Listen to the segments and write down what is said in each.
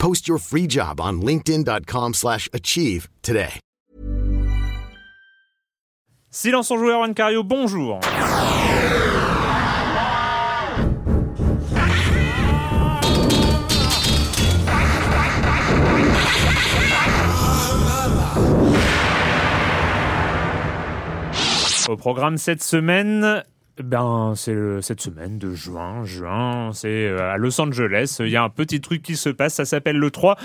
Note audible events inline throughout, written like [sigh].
Post your free job on linkedin.com/achieve slash achieve today. Silence en joueur, Juan Cario, bonjour. Au programme cette semaine, ben c'est le- cette semaine de juin. Juin, c'est euh, à Los Angeles. Il y a un petit truc qui se passe. Ça s'appelle le 3.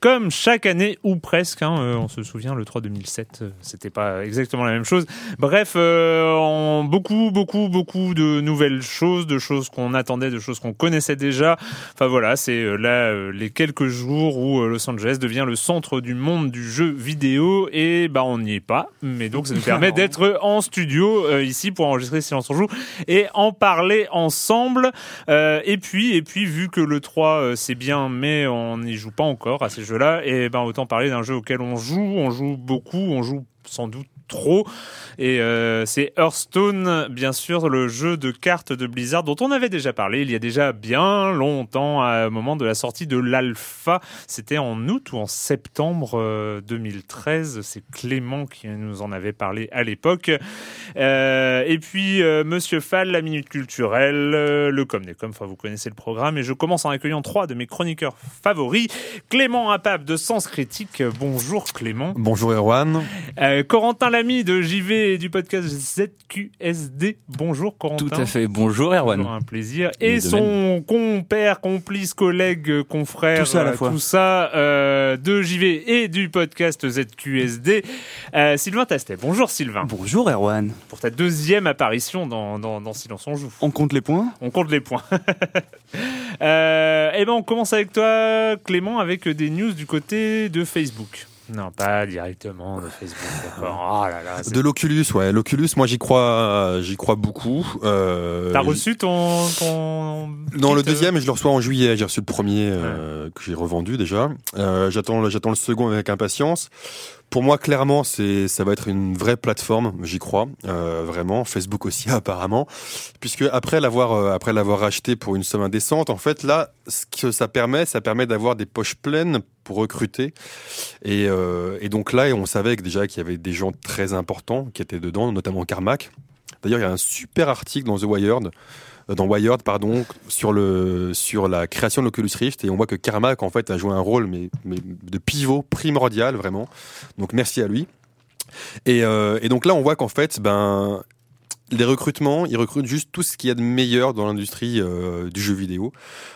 Comme chaque année ou presque. hein, euh, on se souvient le 3 2007. euh, C'était pas exactement la même chose. Bref, euh, beaucoup, beaucoup, beaucoup de nouvelles choses, de choses qu'on attendait, de choses qu'on connaissait déjà. Enfin voilà, c'est euh, là euh, les quelques jours où euh, Los Angeles devient le centre du monde du jeu vidéo et bah on n'y est pas. Mais donc ça nous [laughs] permet d'être en studio euh, ici pour enregistrer Silence en joue et en parler ensemble. Euh, et puis et puis vu que le 3 euh, c'est bien mais on n'y joue pas encore à ces jeux-là et ben autant parler d'un jeu auquel on joue, on joue beaucoup, on joue sans doute trop. Et euh, c'est Hearthstone, bien sûr, le jeu de cartes de Blizzard dont on avait déjà parlé il y a déjà bien longtemps, à un moment de la sortie de l'alpha. C'était en août ou en septembre euh, 2013. C'est Clément qui nous en avait parlé à l'époque. Euh, et puis, euh, Monsieur Fall, la minute culturelle, euh, le com des com, enfin vous connaissez le programme. Et je commence en accueillant trois de mes chroniqueurs favoris. Clément Apap de Sens Critique. Bonjour Clément. Bonjour Erwan. Euh, Corentin De JV et du podcast ZQSD. Bonjour Corentin. Tout à fait. Bonjour Erwan. Toujours un plaisir. Et de son compère, complice, collègue, confrère, Tout ça à la euh, fois. tout ça euh, de JV et du podcast ZQSD, euh, Sylvain Tastet. Bonjour Sylvain. Bonjour Erwan. Pour ta deuxième apparition dans, dans, dans Silence on joue. On compte les points? On compte les points. [laughs] euh, eh ben, on commence avec toi, Clément, avec des news du côté de Facebook. Non, pas directement de Facebook. Oh là là. c'est- De l'Oculus, ouais. L'Oculus, moi j'y crois, j'y crois beaucoup. Euh, T'as reçu ton, ton Non, le euh, deuxième, je le reçois en juillet. J'ai reçu le premier euh, que j'ai revendu déjà. Euh, j'attends, j'attends le second avec impatience. Pour moi, clairement, c'est, ça va être une vraie plateforme. J'y crois euh, vraiment. Facebook aussi, [laughs] apparemment, puisque après l'avoir, euh, après l'avoir acheté pour une somme indécente, en fait, là, ce que ça permet, ça permet d'avoir des poches pleines pour recruter. Et, euh, donc là, on savait déjà qu'il y avait des gens très importants qui étaient dedans, notamment Carmack. D'ailleurs, il y a un super article dans The Wired dans Wired, pardon, sur le sur la création de l'Oculus Rift et on voit que Carmack en fait a joué un rôle mais, mais de pivot primordial vraiment. Donc merci à lui. Et, euh, et donc là on voit qu'en fait ben les recrutements, ils recrutent juste tout ce qu'il y a de meilleur dans l'industrie euh, du jeu vidéo.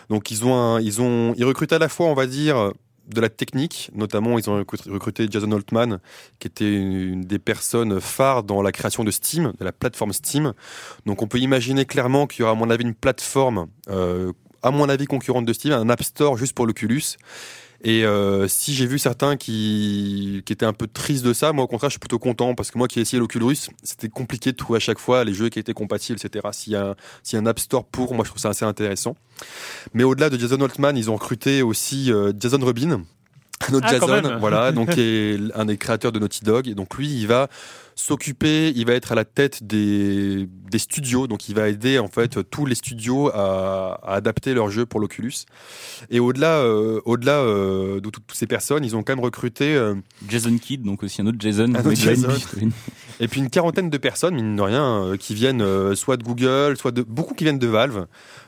Donc ils ont ils ont ils recrutent à la fois on va dire de la technique, notamment ils ont recruté- Jason Altman, qui était une des personnes phares dans la création de Steam, de la plateforme Steam. Donc on peut imaginer clairement qu'il y aura à mon avis une plateforme, euh, à mon avis concurrente de Steam, un App Store juste pour l'Oculus. Et euh, si j'ai vu certains qui, qui étaient un peu tristes de ça, moi au contraire, je suis plutôt content parce que moi qui ai essayé l'Oculus, c'était compliqué de trouver à chaque fois les jeux qui étaient compatibles, etc. S'il y, a, s'il y a un App Store pour, moi je trouve ça assez intéressant. Mais au-delà de Jason Altman, ils ont recruté aussi euh, Jason Rubin. Notre Ah, Jason, voilà, donc [laughs] qui est un des créateurs de Naughty Dog. Et donc lui, il va s'occuper, il va être à la tête des, des studios, donc il va aider en fait tous les studios à, à adapter leurs jeux pour l'Oculus. Et au-delà, euh, au-delà euh, de toutes toutes ces personnes, ils ont quand même recruté euh, Jason Kidd, donc aussi un autre Jason. Un autre [laughs] et puis une quarantaine de personnes, mine de rien, euh, qui viennent euh, soit de Google, soit de beaucoup qui viennent de Valve,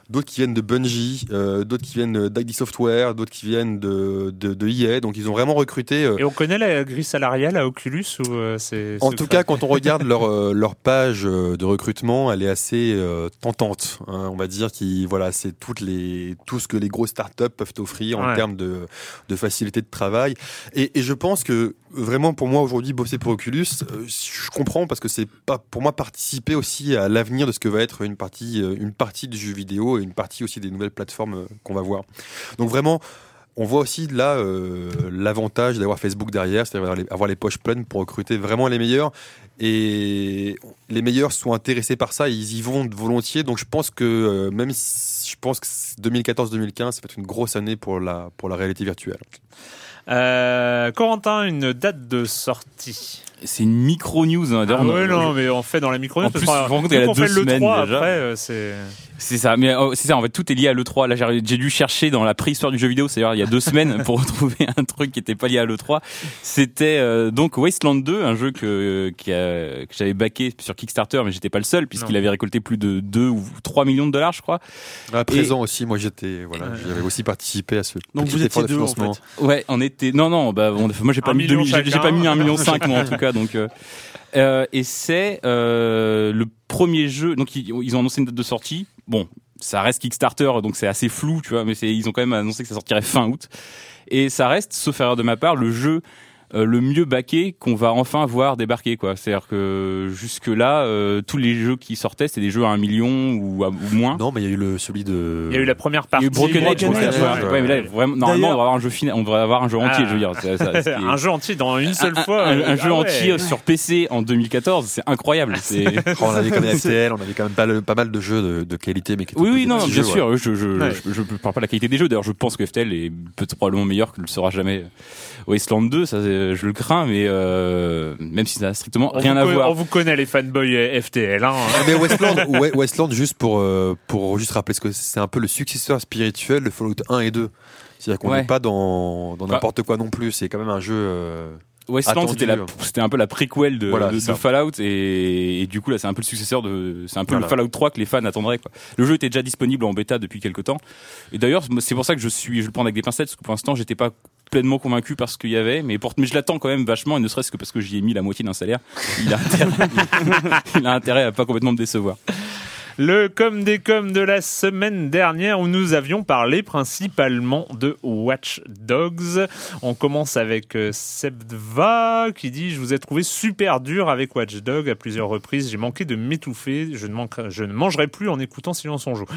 d'autres qui viennent de Bungie, euh, d'autres qui viennent d'ID Software, d'autres qui viennent de, de, de EA. Donc ils ont vraiment recruté. euh, Et on connaît la grille salariale à Oculus ou euh, c'est En tout cas, quand on regarde leur, euh, leur page euh, de recrutement, elle est assez euh, tentante. hein. on va dire qui voilà, c'est toutes les tout ce que les grosses startups peuvent offrir en Ouais. termes de, de facilité de travail. Et, et je pense que vraiment pour moi aujourd'hui bosser pour Oculus, je comprends parce que c'est pas pour moi participer aussi à l'avenir de ce que va être une partie une partie du jeu vidéo et une partie aussi des nouvelles plateformes qu'on va voir. Donc vraiment. On voit aussi là euh, l'avantage d'avoir Facebook derrière, c'est-à-dire avoir les- poches pleines pour recruter vraiment les meilleurs. Et les meilleurs sont intéressés par ça, et ils y vont volontiers. Donc je pense que euh, même si je pense que 2014-2015, ça va être une grosse année pour la pour la réalité virtuelle. Euh, Corentin, une date de sortie? C'est une micro news. hein. Ah D'ailleurs, on- ouais, non, mais on fait dans la micro En plus, je me rends compte qu'elle a on deux fait le semaines 3 déjà. après, euh, c'est. C'est ça, mais euh, c'est ça. En fait, tout est lié à l'E3. Là, j'ai dû chercher dans la préhistoire du jeu vidéo, c'est-à-dire il y a deux [laughs] semaines, pour retrouver un truc qui était pas lié à l'E3. C'était euh, donc Wasteland 2, un jeu que qui a- que j'avais backé sur Kickstarter, mais j'étais pas le seul puisqu'il avait récolté plus de 2 ou 3 millions de dollars, je crois. À présent aussi, moi j'étais voilà, j'avais aussi participé à ce Donc vous étiez de deux, en financement. fait. Ouais, on était. Non, non, bah on- moi j'ai pas mis million 2000, j'ai pas mis un million cinq moi en tout cas, donc. euh, euh, et c'est euh, le premier jeu. Donc ils, ils ont annoncé une date de sortie. Bon, ça reste Kickstarter, donc c'est assez flou, tu vois, mais ils ont quand même annoncé que ça sortirait fin août. Et ça reste, sauf erreur de ma part, le jeu euh, le mieux baqué qu'on va enfin voir débarquer quoi. C'est-à-dire que jusque là, tous les jeux qui sortaient, c'était des jeux à un million ou, à- ou moins. Non, mais il y a eu le celui de. Il y a eu la première Il y partie. a eu Broken ouais. ouais, mais là, vraiment, normalement, on devrait avoir un jeu final, on devrait avoir un jeu entier, Ah. je veux dire. [laughs] ça- ça- ce qui est- un jeu entier dans une seule un, fois. un- un euh, jeu ah ouais. entier sur PC en 2014, c'est incroyable. C'est... Oh, on avait quand même FTL, on avait quand même pas, le- pas mal de jeux de, de qualité, mais qui étaient Oui, oui, non, bien jeux, sûr. Je, je, je, je parle pas de la qualité des jeux. D'ailleurs, je pense que FTL est peut-être probablement meilleur que ne le sera jamais Wasteland 2. Ça, je le crains, mais euh, même si ça n'a strictement On rien à voir. On vous connaît les fanboys euh, FTL. Hein. Mais Westland, [laughs] ouais, Westland, juste pour, euh, pour juste rappeler ce que c'est un peu le successeur spirituel de Fallout 1 et 2. C'est-à-dire qu'on Ouais. n'est pas dans, dans Bah. n'importe quoi non plus. C'est quand même un jeu. Westland, c'était un peu la préquelle de, Voilà, de, c'est de ça. Fallout et, et du coup là, c'est un peu le successeur de, c'est un peu Voilà. le Fallout 3 que les fans attendraient quoi. Le jeu était déjà disponible en bêta depuis quelques temps. Et d'ailleurs, c'est pour ça que je suis, je le prends avec des pincettes parce que pour l'instant, j'étais pas pleinement convaincu par ce qu'il y avait, mais, pour, mais je l'attends quand même vachement, et ne serait-ce que parce que j'y ai mis la moitié d'un salaire. Il a intérêt, [laughs] il a intérêt à pas complètement me décevoir. Le com des com de la semaine dernière où nous avions parlé principalement de Watch Dogs. On commence avec euh, Sebva qui dit Je vous ai trouvé super dur avec Watch Dogs à plusieurs reprises. J'ai manqué de m'étouffer. Je, ne mangerai plus en écoutant Silence on joue.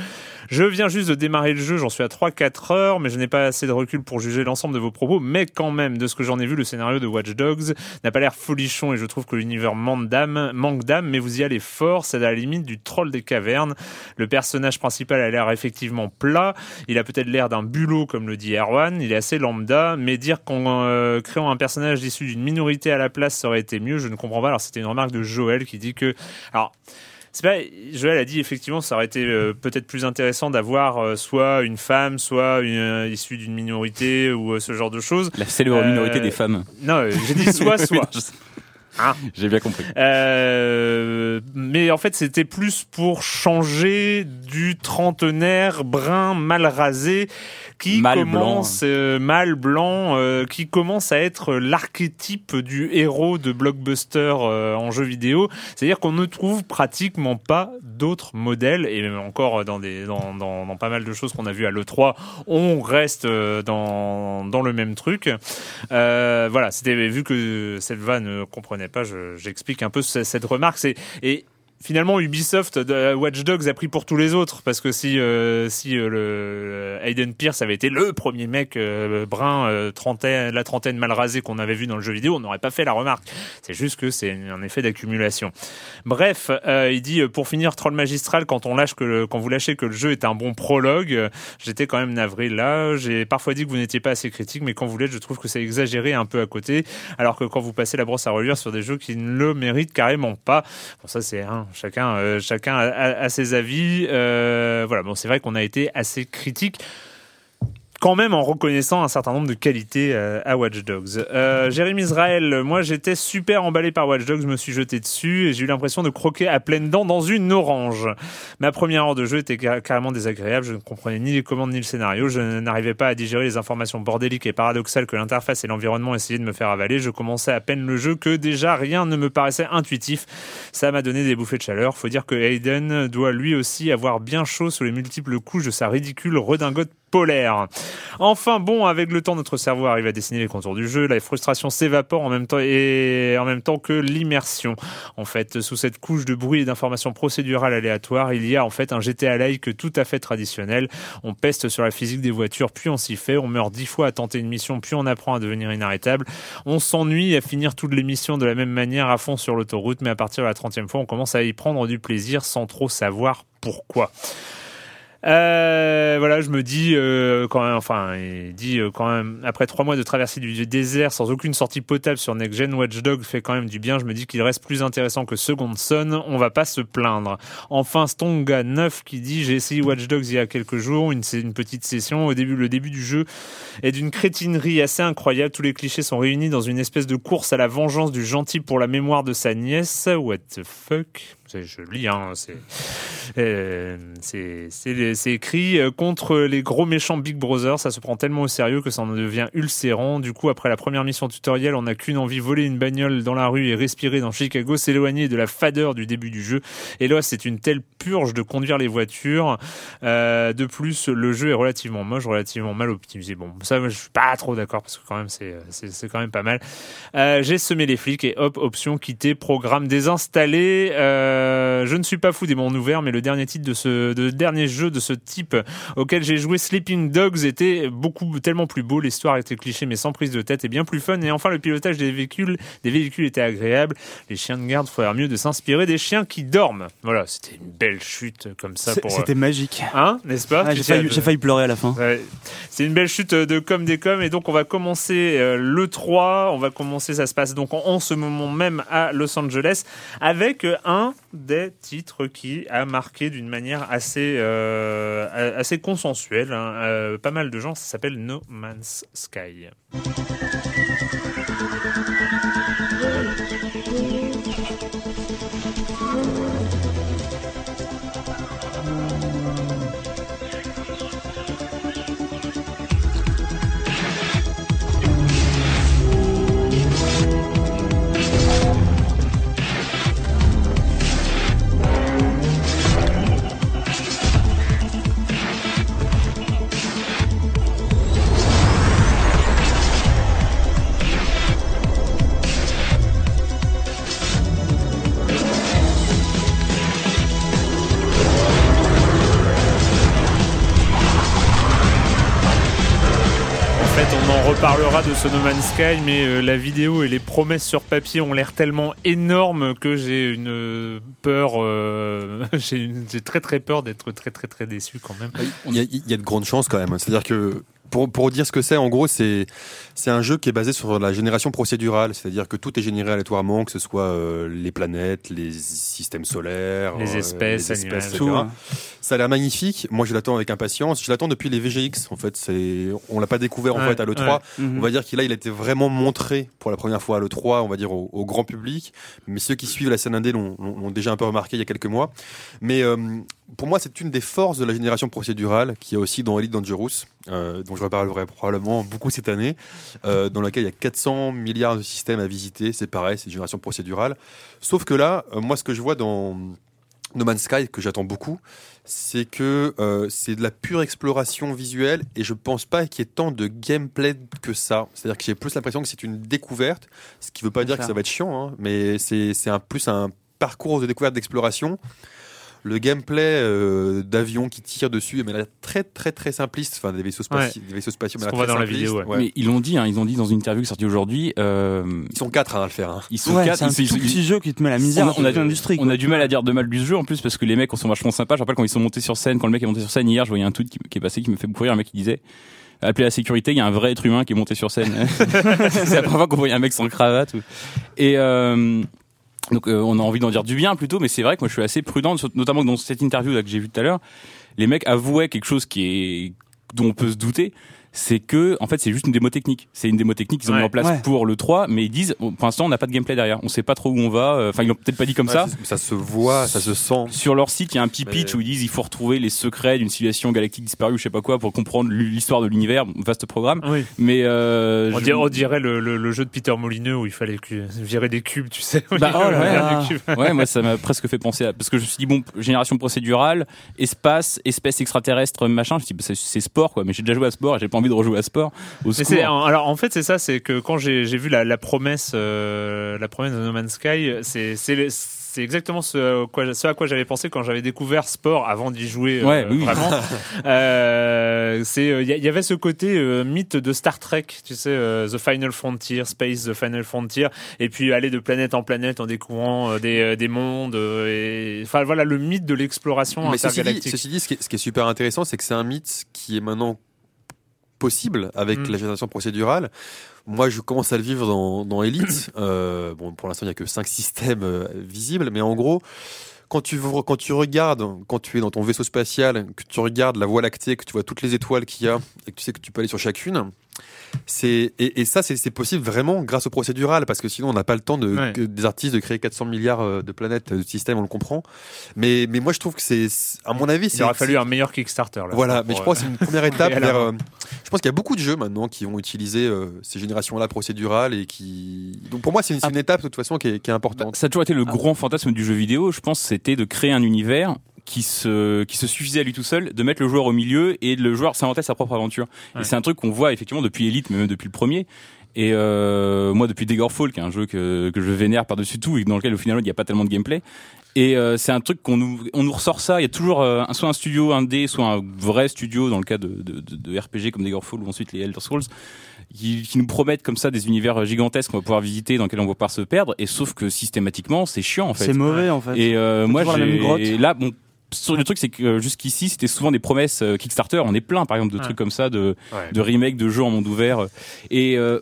Je viens juste de démarrer le jeu. J'en suis à 3-4 heures, mais je n'ai pas assez de recul pour juger l'ensemble de vos propos. Mais quand même, de ce que j'en ai vu, le scénario de Watch Dogs n'a pas l'air folichon et je trouve que l'univers manque d'âme, mais vous y allez fort. C'est à la limite du troll des cavernes. Le personnage principal a l'air effectivement plat. Il a peut-être l'air d'un bulot, comme le dit Erwan. Il est assez lambda, mais dire qu'en euh, créant un personnage issu d'une minorité à la place, ça aurait été mieux, je ne comprends pas. Alors, c'était une remarque de Joël qui dit que. Alors, c'est pas, Joël a dit effectivement ça aurait été euh, peut-être plus intéressant d'avoir euh, soit une femme, soit une, euh, issue d'une minorité ou ce genre de choses. La célèbre minorité des femmes. Non, j'ai dit soit, [laughs] soit. Hein [laughs] J'ai bien compris. Euh, mais en fait, c'était plus pour changer du trentenaire brun mal rasé qui commence euh, mâle blanc euh, qui commence à être l'archétype du héros de blockbuster euh, en jeu vidéo. C'est-à-dire qu'on ne trouve pratiquement pas d'autres modèles et encore dans des dans, dans, pas mal de choses qu'on a vu à l'E3, on reste euh, dans dans le même truc. Euh, voilà, c'était vu que Selva ne comprenait pas, je- j'explique un peu ce- cette remarque. C'est et finalement Ubisoft de Watch Dogs a pris pour tous les autres parce que si euh, si euh, le Hayden Pierce avait été le premier mec euh, brun euh, trentaine la trentaine mal rasé qu'on avait vu dans le jeu vidéo on n'aurait pas fait la remarque. C'est juste que c'est un effet d'accumulation. Bref euh, il dit pour finir troll magistral quand on lâche que le- quand vous lâchez que le jeu est un bon prologue euh, j'étais quand même navré. Là j'ai parfois dit que vous n'étiez pas assez critique mais quand vous l'êtes je trouve que c'est exagéré un peu à côté alors que quand vous passez la brosse à reluire sur des jeux qui ne le méritent carrément pas. Bon, ça c'est hein, chacun, euh, chacun a, ses avis. Euh, voilà, bon, c'est vrai qu'on a été assez critique. Quand même en reconnaissant un certain nombre de qualités euh, à Watch Dogs. Euh, Jérémy Israël, moi j'étais super emballé par Watch Dogs, je me suis jeté dessus et j'ai eu l'impression de croquer à pleines dents dans une orange. Ma première heure de jeu était car- carrément désagréable, je ne comprenais ni les commandes ni le scénario, je n'arrivais pas à digérer les informations bordéliques et paradoxales que l'interface et l'environnement essayaient de me faire avaler, je commençais à peine le jeu que déjà rien ne me paraissait intuitif. Ça m'a donné des bouffées de chaleur. Faut dire que Hayden doit lui aussi avoir bien chaud sous les multiples couches de sa ridicule redingote Enfin bon, avec le temps, notre cerveau arrive à dessiner les contours du jeu. La frustration s'évapore en même temps et en même temps que l'immersion. En fait, sous cette couche de bruit et d'informations procédurales aléatoires, il y a en fait un GTA-like tout à fait traditionnel. On peste sur la physique des voitures, puis on s'y fait. On meurt dix fois à tenter une mission, puis on apprend à devenir inarrêtable. On s'ennuie à finir toutes les missions de la même manière à fond sur l'autoroute, mais à partir de la 30e fois, on commence à y prendre du plaisir sans trop savoir pourquoi. Euh, voilà, je me dis euh, quand même, enfin, il dit euh, quand même après trois mois de traversée du désert sans aucune sortie potable sur Next Gen, Watch Dogs fait quand même du bien. Je me dis qu'il reste plus intéressant que Second Son. On va pas se plaindre. Enfin, Stonga 9 qui dit j'ai essayé Watch Dogs il y a quelques jours, une, petite session. Au début, le début du jeu est d'une crétinerie assez incroyable. Tous les clichés sont réunis dans une espèce de course à la vengeance du gentil pour la mémoire de sa nièce. What the fuck? Je lis, hein. C'est euh, écrit euh, contre les gros méchants Big Brother. Ça se prend tellement au sérieux que ça en devient ulcérant. Du coup, après la première mission tutoriel, on n'a qu'une envie voler une bagnole dans la rue et respirer dans Chicago, s'éloigner de la fadeur du début du jeu. Et là, c'est une telle purge de conduire les voitures. Euh, de plus, le jeu est relativement moche, relativement mal optimisé. Bon, ça, je suis pas trop d'accord parce que quand même, c'est quand même pas mal. Euh, J'ai semé les flics et hop, option quitter, programme désinstallé. Euh, je ne suis pas fou des mondes ouverts, mais le dernier titre de ce de dernier jeu de ce type auquel j'ai joué, Sleeping Dogs, était beaucoup tellement plus beau. L'histoire était cliché, mais sans prise de tête et bien plus fun. Et enfin, le pilotage des véhicules, des véhicules était agréable. Les chiens de garde feraient mieux de s'inspirer des chiens qui dorment. Voilà, c'était une belle chute comme ça pour. C'était magique. Hein, n'est-ce pas? Ah, J'ai failli, euh, j'ai failli pleurer à la fin. Ouais. C'est une belle chute de comme des comme et donc on va commencer euh, le 3, on va commencer ça se passe donc en, en ce moment même à Los Angeles avec euh, un des titres qui a marqué d'une manière assez euh, assez consensuelle hein, euh, pas mal de gens, ça s'appelle No Man's Sky. Ce No Man's Sky, mais euh, la vidéo et les promesses sur papier ont l'air tellement énormes que j'ai une euh, peur, euh, [laughs] j'ai très très peur d'être très très très déçu quand même. Il y, a, il y a de grandes chances quand même. C'est-à-dire que pour, pour dire ce que c'est, en gros, c'est c'est un jeu qui est basé sur la génération procédurale. C'est-à-dire que tout est généré aléatoirement, que ce soit euh, les planètes, les systèmes solaires, Les euh, espèces, les espèces, animales. etc. Tout, hein. Ça a l'air magnifique. Moi, je l'attends avec impatience. Je l'attends depuis les VGX. En fait, c'est on l'a pas découvert en Ouais, fait à l'E3. Mhm. On va dire qu'il a, il a été vraiment montré pour la première fois à l'E3, on va dire au, au grand public. Mais ceux qui suivent la scène indé l'ont l'ont- l'ont déjà un peu remarqué il y a quelques mois. Mais euh, pour moi, c'est une des forces de la génération procédurale qu'il y a aussi dans Elite Dangerous, euh, dont je reparlerai probablement beaucoup cette année, euh, dans laquelle il y a 400 milliards de systèmes à visiter. C'est pareil, c'est une génération procédurale. Sauf que là, euh, moi, ce que je vois dans No Man's Sky, que j'attends beaucoup, c'est que euh, c'est de la pure exploration visuelle et je pense pas qu'il y ait tant de gameplay que ça. C'est-à-dire que j'ai plus l'impression que c'est une découverte, ce qui veut pas dire que ça. va être chiant, hein, mais c'est un plus un parcours de découverte d'exploration le gameplay euh, d'avion qui tire dessus mais là très très très simpliste enfin des vaisseaux spatiaux des vaisseaux spatiaux Ce mais qu'on là, très dans la vidéo, ouais. Mais ils l'ont dit, hein, ils ont dit dans une interview qui est sortie aujourd'hui. euh, ils sont quatre hein, à le faire hein. ils sont Ouais, quatre. c'est un ils- tout ils- petit jeu qui te met la misère on on a- l'industrie. on a du mal à dire de mal du jeu en plus parce que les mecs sont vachement sympas. Je rappelle quand ils sont montés sur scène, quand le mec est monté sur scène hier, je voyais un tweet qui, qui est passé qui me fait beaucoup rire. Un mec qui disait appelez la sécurité, il y a un vrai être humain qui est monté sur scène. [laughs] c'est la première fois qu'on voyait un mec sans cravate. ou- Et euh, donc euh, on a envie d'en dire du bien plutôt, mais c'est vrai que moi je suis assez prudent, notamment dans cette interview là que j'ai vue tout à l'heure. Les mecs avouaient quelque chose qui est dont on peut se douter, c'est que en fait c'est juste une démo technique. C'est une démo technique qu'ils ont Ouais. mis en place Ouais. pour le 3, mais ils disent pour l'instant on n'a pas de gameplay derrière. On sait pas trop où on va. Enfin ils l'ont peut-être pas dit comme Ouais, ça. ça se voit ça se sent Sur leur site, il y a un petit Mais- pitch où ils disent il faut retrouver les secrets d'une civilisation galactique disparue ou je sais pas quoi pour comprendre l'histoire de l'univers. Vaste programme. Oui. Mais euh, On je- dirait, on dirait le, le- le jeu de Peter Molineux où il fallait virer des cubes, tu sais. Bah, oh là [laughs] là. ouais, moi ça m'a presque fait penser à parce que je me suis dit bon génération procédurale, espace, espèce extraterrestre, machin. Je me suis dit bah, c'est- c'est sport quoi, mais j'ai déjà joué à sport et j'ai pas envie de rejouer à sport. Au Mais secours. c'est, alors en fait c'est ça, c'est que quand j'ai j'ai vu la, la promesse, euh, la promesse de No Man's Sky, c'est c'est le- c'est exactement ce, à quoi, ce à quoi j'avais pensé quand j'avais découvert sport avant d'y jouer. euh, Ouais, oui, oui. vraiment. [laughs] Euh, c'est il y, avait ce côté euh, mythe de Star Trek, tu sais, euh, The Final Frontier, Space, The Final Frontier, et puis aller de planète en planète en découvrant euh, des, euh, des mondes. euh, enfin voilà le mythe de l'exploration Mais ceci dit, intergalactique. ceci dit, ce qui est, ce qui est super intéressant, c'est que c'est un mythe qui est maintenant possible avec Mm. la génération procédurale. Moi, je commence à le vivre dans, dans Elite. [clears throat] Euh, bon, pour l'instant, il n'y a que cinq systèmes euh, visibles, mais en gros, quand tu, quand tu regardes, quand tu es dans ton vaisseau spatial, que tu regardes la Voie lactée, que tu vois toutes les étoiles qu'il y a, et que tu sais que tu peux aller sur chacune, et, et ça, c'est possible vraiment grâce au procédural, parce que sinon, on n'a pas le temps de, Ouais. que des artistes de créer 400 milliards euh, de planètes, de systèmes, on le comprend. Mais, mais moi, je trouve que c'est, à mon avis, Il aurait fallu un meilleur Kickstarter. Là, voilà, mais je euh, pense que c'est une première [laughs] étape vers. euh, je pense qu'il y a beaucoup de jeux maintenant qui vont utiliser euh, ces générations-là procédurales et qui. Donc pour moi, c'est une, une étape de toute façon qui est, qui est importante. Ça a toujours été le grand fantasme du jeu vidéo, je pense, c'était de créer un univers qui se, qui se suffisait à lui tout seul, de mettre le joueur au milieu et le joueur s'inventait sa propre aventure. Ouais. Et c'est un truc qu'on voit effectivement depuis Elite, mais même depuis le premier. Et euh, moi, depuis Daggerfall, qui est un jeu que, que je vénère par-dessus tout et dans lequel au final il n'y a pas tellement de gameplay. Et euh, c'est un truc qu'on nous, on nous ressort ça. Il y a toujours euh, un- soit un studio indé, soit un vrai studio dans le cas de, de, de, de RPG comme Daggerfall ou ensuite les Elder Scrolls qui, qui nous promettent comme ça des univers gigantesques qu'on va pouvoir visiter, dans lesquels on va pouvoir se perdre. Et sauf que systématiquement, c'est chiant en fait. C'est mauvais en fait. Et euh, moi, toujours la même grotte. j'ai là, bon, sur le truc, c'est que euh, jusqu'ici, c'était souvent des promesses euh, Kickstarter. On est plein, par exemple, de Ouais. trucs comme ça, de, Ouais. de remakes de jeux en monde ouvert. Et euh,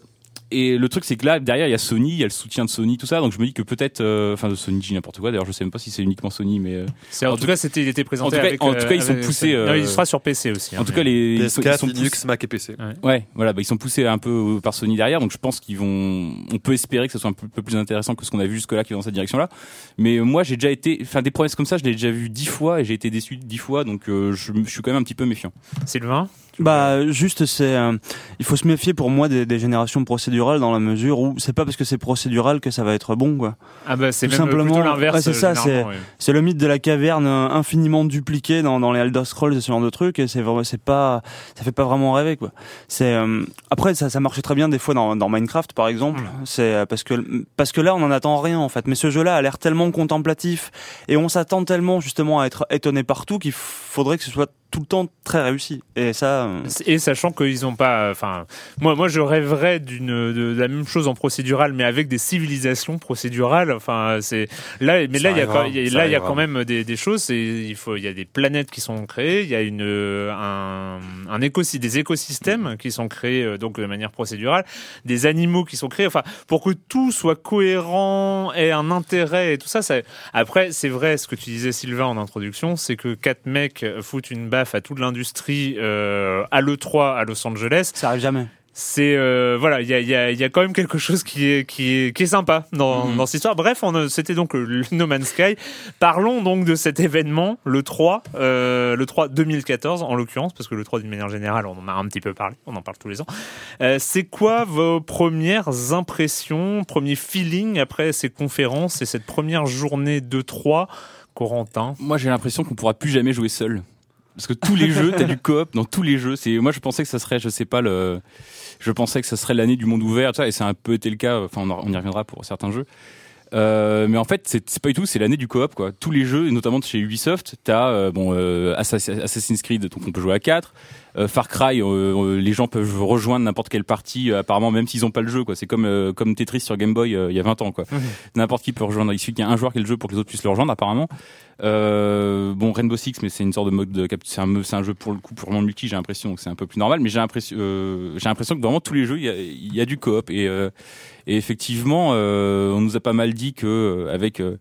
et le truc, c'est que là, derrière, il y a Sony, il y a le soutien de Sony, tout ça. Donc je me dis que peut-être, euh, enfin, de Sony, je dis n'importe quoi. D'ailleurs, je sais même pas si c'est uniquement Sony, mais euh, en, En tout tout- cas, c'était, il était présenté en tout cas- avec, en tout cas, ils sont avec- poussés, Non, euh, il sera sur PC aussi. hein, en tout mais- cas, les ils sont, ils PS4, sont Linux, poussés- Mac et PC. Ouais, voilà, bah, ils sont poussés un peu euh, par Sony derrière, donc je pense qu'ils vont, on peut espérer que ce soit un peu, peu plus intéressant que ce qu'on a vu jusque-là qui va dans cette direction-là. Mais euh, moi, j'ai déjà été, enfin, des promesses comme ça, je l'ai déjà vu dix fois et j'ai été déçu dix fois, donc euh, je, je suis quand même un petit peu méfiant. Sylvain? Bah juste c'est euh, il faut se méfier pour moi des, des générations procédurales dans la mesure où c'est pas parce que c'est procédural que ça va être bon quoi. Ah bah c'est même simplement, l'inverse. ouais, c'est ça, généralement, c'est- ouais. C'est le mythe de la caverne euh, infiniment dupliqué dans, dans les Elder Scrolls et ce genre de trucs et c'est vraiment c'est pas ça fait pas vraiment rêver quoi. C'est euh, après ça ça marchait très bien des fois dans, dans Minecraft par exemple, c'est euh, parce que parce que là on en attend rien en fait mais ce jeu-là a l'air tellement contemplatif et on s'attend tellement justement à être étonné partout qu'il faudrait que ce soit tout le temps très réussi et ça Et sachant qu'ils ont pas, enfin, moi, moi, je rêverais d'une de, de la même chose en procédural, mais avec des civilisations procédurales. Enfin, c'est là, mais Ça là, il y a, quand- là, il y a quand même des, des choses. Il faut, il y a des planètes qui sont créées, il y a une, euh, un, un écosystème, des écosystèmes qui sont créés euh, donc de manière procédurale, des animaux qui sont créés. Enfin, pour que tout soit cohérent et un intérêt et tout ça. ça après, c'est vrai, ce que tu disais, Sylvain, en introduction, c'est que quatre mecs foutent une baffe à toute l'industrie euh, à l'E3 à Los Angeles. ça arrive jamais. C'est euh, voilà, il y a, y, a, il y a quand même quelque chose qui est qui est qui est sympa dans, Mhm. dans cette histoire. Bref, on a- c'était donc le No Man's Sky. Parlons donc de cet événement, le 3, euh, le 3 2014 en l'occurrence, parce que le 3 d'une manière générale, on en a un petit peu parlé, on en parle tous les ans. Euh, c'est quoi vos premières impressions, premier feeling après ces conférences et cette première journée de 3 Corentin? Moi, j'ai l'impression qu'on pourra plus jamais jouer seul. Parce que tous les jeux, t'as du coop dans tous les jeux. C'est moi, je pensais que ça serait, je sais pas je pensais que ça serait l'année du monde ouvert, ça, et c'est un peu été le cas. Enfin, on, y reviendra pour certains jeux. Euh, mais en fait, c'est pas du tout, c'est l'année du coop quoi. Tous les jeux, notamment chez Ubisoft, t'as euh, bon euh, Assassin- Assassin's Creed, donc on peut jouer à 4 Far Cry, euh, euh, les gens peuvent rejoindre n'importe quelle partie, euh, apparemment même s'ils ont pas le jeu quoi. C'est comme euh, comme Tetris sur Game Boy euh, il y a 20 ans quoi. N'importe qui peut rejoindre. Il suffit qu'il y ait un joueur qui ait le jeu pour que les autres puissent le rejoindre apparemment. Euh, bon Rainbow Six, mais c'est une sorte de mode de c'est un c'est un jeu pour le coup purement multi, j'ai l'impression, donc c'est un peu plus normal. Mais j'ai l'impression euh, j'ai l'impression que vraiment tous les jeux il y a, y a du coop et euh, et effectivement, euh, on nous a pas mal dit que euh, avec euh,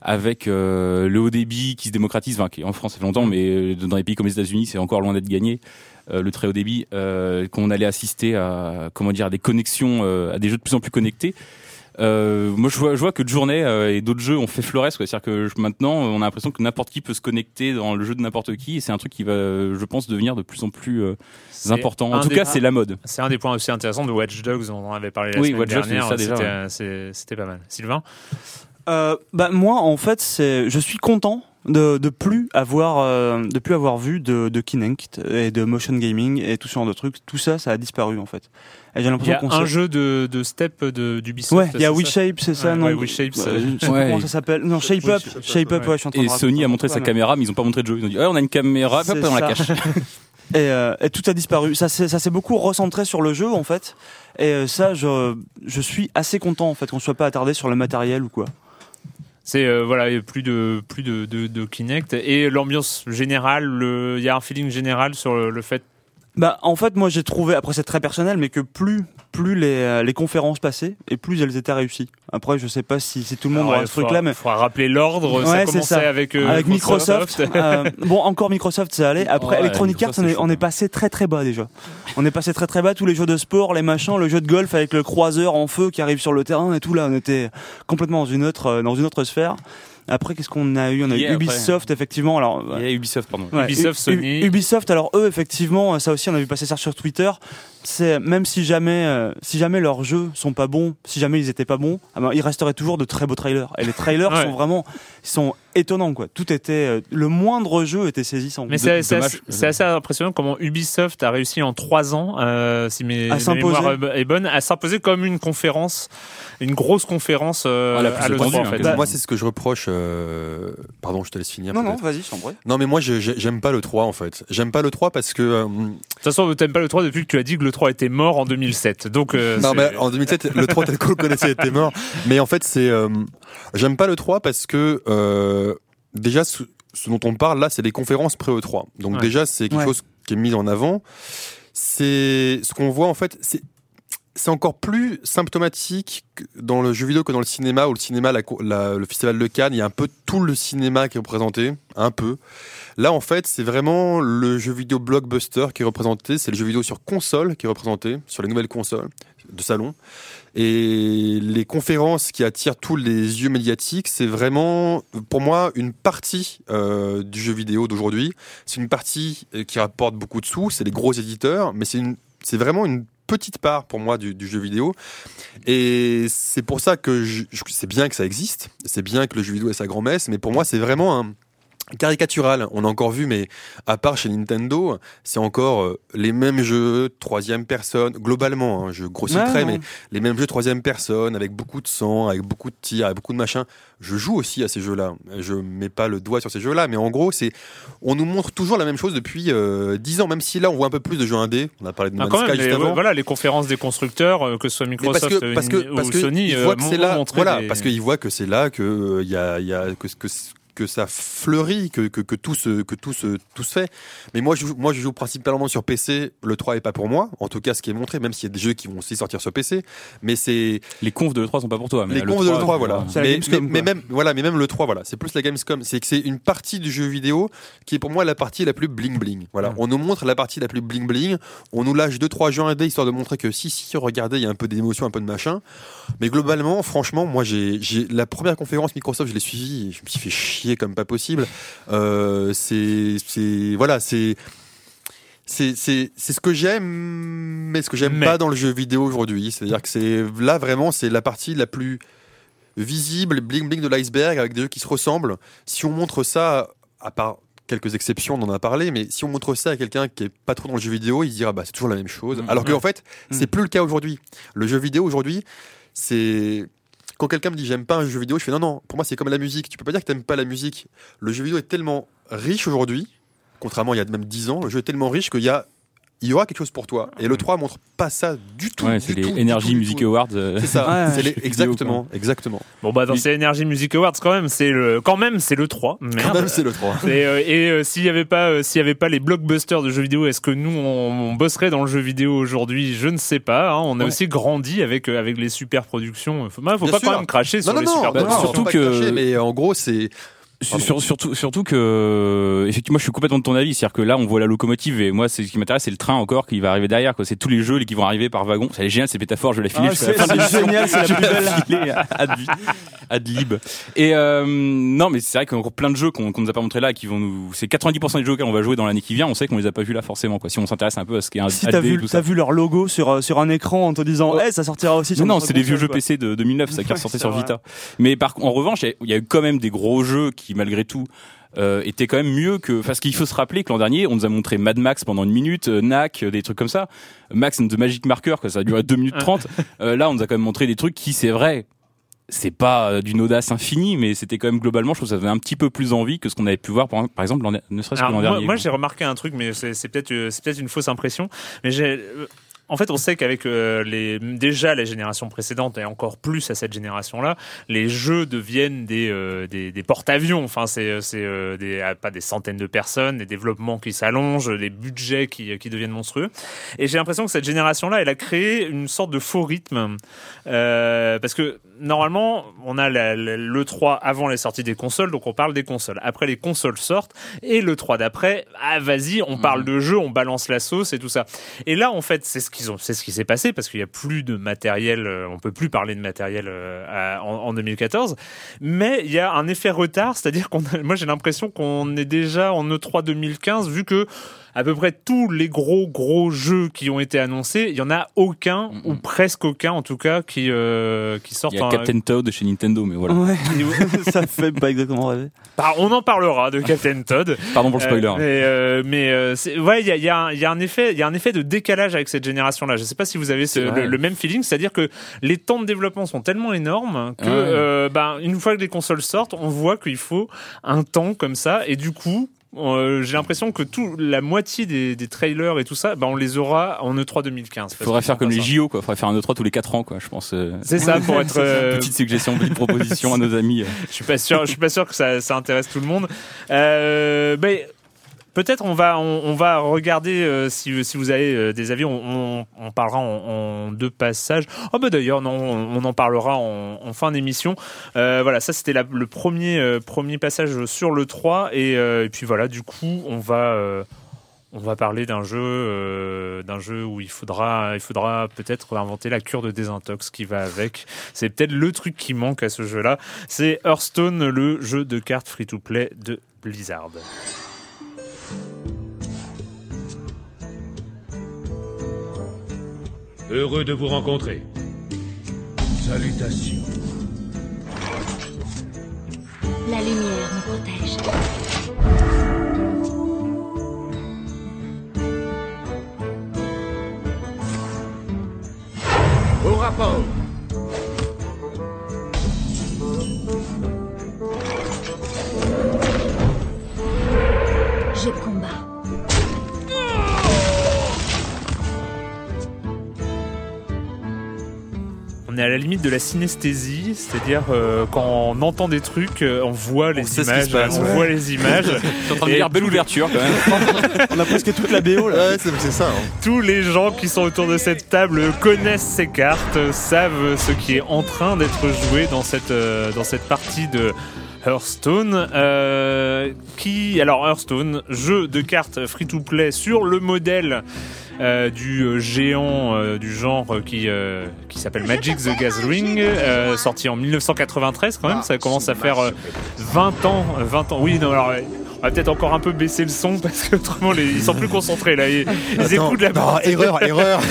avec euh, le haut débit qui se démocratise, enfin, qui en France fait longtemps, mais euh, dans les pays comme les États-Unis, c'est encore loin d'être gagné. Euh, le très haut débit, euh, qu'on allait assister à comment dire à des connexions, euh, à des jeux de plus en plus connectés. Euh, moi, je vois, je vois que de journée euh, et d'autres jeux ont fait florès. C'est-à-dire que je- maintenant, on a l'impression que n'importe qui peut se connecter dans le jeu de n'importe qui, et c'est un truc qui va, je pense, devenir de plus en plus euh, important. En tout cas, c'est la mode. C'est un des points aussi intéressants de Watch Dogs on avait parlé la Oui, semaine Watch dernière. C'était ouais. pas mal. Sylvain? Euh, bah moi en fait c'est je suis content de, de plus avoir euh, de plus avoir vu de, de Kinect et de motion gaming et tout ce genre de trucs tout ça ça a disparu en fait et j'ai Il y l'impression a qu'on un jeu de, de Step de d'Ubisoft. ouais il y a WeShape c'est ça Ouais, non ouais, WeShape, Euh, comment ça s'appelle non Shape Up Shape Up, ouais. ouais je suis en train Et de Sony a montré sa caméra, mais ils ont pas montré de jeu. Ils ont dit, ouais, on a une caméra, hop, on la cache. [laughs] [laughs] Et, euh, et tout a disparu. Ça s'est ça s'est beaucoup recentré sur le jeu en fait. Et euh, ça, je, je suis assez content en fait qu'on soit pas attardé sur le matériel ou quoi. C'est euh, voilà, plus de plus de, de, de Kinect et l'ambiance générale. le- Il y a un feeling général sur le fait. Bah en fait moi j'ai trouvé après c'est très personnel mais que plus plus les, euh, les conférences passaient et plus elles étaient réussies. Après je sais pas si, si tout le monde Alors, aura ce truc là mais faudra rappeler l'ordre. ça Ouais, a c'est commencé ça. avec euh, avec Microsoft, euh, [laughs] bon encore Microsoft ça allait. Après Ouais, Electronic Arts on est, on est passé très très bas déjà. On est passé très très bas tous les jeux de sport, les machins, le jeu de golf avec le croiseur en feu qui arrive sur le terrain et tout là on était complètement dans une autre euh, dans une autre sphère. Après qu'est-ce qu'on a eu? On a eu Yeah, après. Ubisoft effectivement alors Il y a Ubisoft, pardon. Ouais, Ubisoft, Sony. Ubisoft, alors eux, effectivement, ça aussi, on a vu passer ça sur Twitter. C'est même si jamais, euh, si jamais leurs jeux sont pas bons, si jamais ils étaient pas bons, ah ben, il resterait toujours de très beaux trailers. Et les trailers [laughs] Ouais. sont vraiment, sont étonnants quoi. Tout était, euh, le moindre jeu était saisissant. Mais c'est assez, impressionnant comment Ubisoft a réussi en trois ans, euh, si mes, À mémoire est bonne, à s'imposer comme une conférence, une grosse conférence euh, Ah, la plus à l'E3 attendue, en hein, fait. quasiment. Moi, c'est ce que je reproche. euh, Pardon, je te laisse finir. non non, vas-y, je t'en prie. Non, mais moi, j'aime pas le 3 en fait. J'aime pas le 3 parce que. euh, De toute façon, t'aimes pas le 3 depuis que tu as dit que le 3 était mort en 2007. Donc, euh, non, c'est- mais en 2007, le 3 tel qu'on le connaissait était mort. Mais en fait, c'est. euh, J'aime pas le 3 parce que. euh, déjà, ce, ce dont on parle là, c'est les conférences pré-E3. Donc, Ouais. déjà, c'est quelque Ouais. chose qui est mis en avant. C'est. Ce qu'on voit en fait, c'est. C'est encore plus symptomatique que dans le jeu vidéo que dans le cinéma, où le cinéma, le festival de Cannes, il y a un peu tout le cinéma qui est représenté, un peu. Là, en fait, c'est vraiment le jeu vidéo blockbuster qui est représenté, c'est le jeu vidéo sur console qui est représenté, sur les nouvelles consoles de salon. Et les conférences qui attirent tous les yeux médiatiques, c'est vraiment, pour moi, une partie euh, du jeu vidéo d'aujourd'hui. C'est une partie euh, qui rapporte beaucoup de sous, c'est les gros éditeurs, mais c'est c'est vraiment une petite part pour moi du, jeu vidéo. Et c'est pour ça que c'est bien que ça existe, c'est bien que le jeu vidéo ait sa grand-messe, mais pour moi, c'est vraiment un caricatural. On a encore vu, mais à part chez Nintendo, c'est encore euh, les mêmes jeux, troisième personne, globalement, hein, je grossis le Ouais, trait, non. mais les mêmes jeux troisième personne, avec beaucoup de sang, avec beaucoup de tirs, avec beaucoup de machin. Je joue aussi à ces jeux-là. Je mets pas le doigt sur ces jeux-là, mais en gros, c'est, on nous montre toujours la même chose depuis euh, 10 ans, même si là, on voit un peu plus de jeux indés. On a parlé de Ah, Man's Sky ouais, avant. voilà, les conférences des constructeurs, euh, que ce soit Microsoft parce que parce que euh, parce ou que Sony, ils euh, voient que c'est là voilà des- parce qu'ils voient que c'est là que euh, il y a il y a que que que ça fleurit, que, que, que tout se que tout se tout se fait. Mais moi je joue- moi je joue principalement sur PC. Le 3 est pas pour moi. En tout cas, ce qui est montré, même s'il y a des jeux qui vont aussi sortir sur PC. Mais c'est Les confs de l'E3 sont pas pour toi. Mais les confs de le 3 voilà. La Mais, Gamescom, mais- mais quoi. même voilà, mais même le 3 voilà, c'est plus la Gamescom, c'est que c'est une partie du jeu vidéo qui est pour moi la partie la plus bling bling. Voilà, on nous montre la partie la plus bling bling, on nous lâche deux trois jeux indés histoire de montrer que si si regardez, il y a un peu d'émotion, un peu de machin. Mais globalement, franchement, moi j'ai j'ai la première conférence Microsoft, je l'ai suivie, et je me suis fait chier comme pas possible. Euh, c'est c'est voilà, c'est c'est c'est c'est ce que j'aime mais ce que j'aime Mais. pas dans le jeu vidéo aujourd'hui, c'est-à-dire que c'est là vraiment c'est la partie la plus visible, bling bling de l'iceberg avec des jeux qui se ressemblent. Si on montre ça à part quelques exceptions, on en a parlé, mais si on montre ça à quelqu'un qui est pas trop dans le jeu vidéo, il se dira bah c'est toujours la même chose. Mhm. Alors qu'en Ouais. fait, c'est plus le cas aujourd'hui. Le jeu vidéo aujourd'hui, c'est quand quelqu'un me dit j'aime pas un jeu vidéo, je fais non, non, pour moi c'est comme la musique. Tu peux pas dire que t'aimes pas la musique. Le jeu vidéo est tellement riche aujourd'hui, contrairement il y a même 10 ans, le jeu est tellement riche qu'il y a il y aura quelque chose pour toi. Et le 3 montre pas ça du tout. Ouais, c'est les Energy tout, du Music tout. Awards. euh, C'est ça, [laughs] Ouais, c'est les- jeux vidéo, exactement, exactement. Bon bah dans Oui. ces Energy Music Awards quand même c'est le quand même c'est le 3. Quand Merde. même, c'est le 3. [laughs] Et, euh, et, euh, s'il y avait pas euh, s'il y avait pas les blockbusters de jeux vidéo, est-ce que nous on, on bosserait dans le jeu vidéo aujourd'hui? Je ne sais pas. hein. On a Ouais. aussi grandi avec euh, avec les super productions. Faut, bah, faut Bien pas sûr. quand même cracher sur Non, non, les non, super bah, non, productions. surtout faut pas que- cracher, mais en gros, c'est. Sur- sur- surtout, surtout que, effectivement, moi, je suis complètement de ton avis. C'est-à-dire que là, on voit la locomotive et moi, c'est ce qui m'intéresse, c'est le train encore qui va arriver derrière. Quoi. C'est tous les jeux qui vont arriver par wagon. C'est génial, ces métaphores. Je vais la filer. Ah, c'est c'est génial, c'est la Je plus vais la belle. ad, ad lib. Et euh, non, mais c'est vrai qu'il y a encore plein de jeux qu'on qu'on nous a pas montré là, qui vont nous. C'est 90% des jeux auxquels on va jouer dans l'année qui vient. On sait qu'on les a pas vus là forcément. Quoi. Si on s'intéresse un peu à ce qui est un Si AD t'as vu, ça. vu leur logo sur, euh, sur un écran en te disant, Ouais. eh, ça sortira aussi sur Non, non, c'est des vieux jeux. PC de 2009, ça qui ressortait c'est sur. Vita. Mais par en revanche, il y a- il y a eu quand même des gros jeux qui, malgré tout, euh, étaient quand même mieux que. Parce qu'il faut se rappeler que l'an dernier, on nous a montré Mad Max pendant une minute, euh, Knack, euh, des trucs comme ça. Max and the Magic Marker, quoi, ça a duré 2 minutes 30. Euh, là, on nous a quand même montré des trucs qui, c'est vrai, c'est pas d'une audace infinie, mais c'était quand même globalement, je trouve que ça faisait un petit peu plus envie que ce qu'on avait pu voir, par, par exemple, ne serait-ce que l'an dernier. moi, j'ai remarqué un truc, mais c'est peut-être peut-être une fausse impression. Mais j'ai en fait, on sait qu'avec euh, les déjà les générations précédentes et encore plus à cette génération-là, les jeux deviennent des euh, des, des porte-avions. Enfin, c'est c'est euh, des ah, pas des centaines de personnes, des développements qui s'allongent, des budgets qui qui deviennent monstrueux. Et j'ai l'impression que cette génération-là, elle a créé une sorte de faux rythme euh, parce que normalement, on a le 3 avant les sorties des consoles, donc on parle des consoles. Après, les consoles sortent et le 3 d'après, ah vas-y, on parle de jeu, on balance la sauce et tout ça. Et là, en fait, c'est ce qu'ils ont, c'est ce qui s'est passé parce qu'il y a plus de matériel, euh, on peut plus parler de matériel euh, à- en, en 2014. Mais il y a un effet retard, c'est-à-dire qu'on, [laughs] moi j'ai l'impression qu'on est déjà en E E3 2015 vu que à peu près tous les gros gros jeux qui ont été annoncés, il y en a aucun ou presque aucun en tout cas qui euh, qui sortent. Il y a Captain Toad de chez Nintendo, mais voilà. Ouais, [laughs] [laughs] ça fait pas exactement rêver. Bah, on en parlera de Captain Todd. Pardon pour le spoiler. Euh, mais euh, mais euh, c'est- ouais, il y a, il y, a un- il y a un effet, il y a un effet de décalage avec cette génération-là. Je sais pas si vous avez ce- le, le même feeling, c'est-à-dire que les temps de développement sont tellement énormes que Ouais. euh, ben, une fois que les consoles sortent, on voit qu'il faut un temps comme ça, et du coup. Euh, j'ai l'impression que tout la moitié des, des trailers et tout ça, ben on les aura en E3 2015. Il faudrait faire comme les. JO, quoi. Il faudrait faire un E3 tous les 4 ans, quoi. Je pense. euh, C'est ça pour [laughs] être. euh, Petite suggestion, petite proposition à nos amis. euh. [laughs] Je suis pas sûr, je suis pas sûr que ça, ça intéresse tout le monde. Ben, peut-être on va, on, va regarder euh, si, vous avez euh, des avis. On, on, parlera en, deux passages. Oh bah d'ailleurs non, on, en parlera en, fin d'émission. Euh, voilà, ça c'était le premier premier passage sur le 3 et, puis voilà, du coup on va. on va parler d'un jeu, d'un jeu où il faudra, il faudra peut-être inventer la cure de désintox qui va avec. C'est peut-être le truc qui manque à ce jeu-là. C'est Hearthstone, le jeu de cartes free-to-play de Blizzard. Heureux de vous rencontrer. Salutations. La lumière nous protège. Au rapport. Je combats. On est à la limite de la synesthésie, c'est-à-dire euh, quand on entend des trucs, euh, on voit les images, passe. on voit les images. [laughs] Je suis en train de dire belle ouverture quand même. [laughs] On a presque toute la BO là. Ouais, c'est c'est ça. hein. Tous les gens qui sont autour de cette table connaissent ces cartes, savent ce qui est en train d'être joué dans cette, euh, dans cette partie de Hearthstone. euh, qui, alors Hearthstone, jeu de cartes free-to-play sur le modèle euh, du euh, géant euh, du genre qui, euh, qui s'appelle Magic the Gathering, euh, sorti en 1993 quand même, ça commence à faire euh, 20 ans, euh, 20 ans. Oui, non, alors on va peut-être encore un peu baisser le son parce que autrement les- ils sont plus concentrés là, ils, ils Attends, écoutent la non, erreur, erreur. [laughs]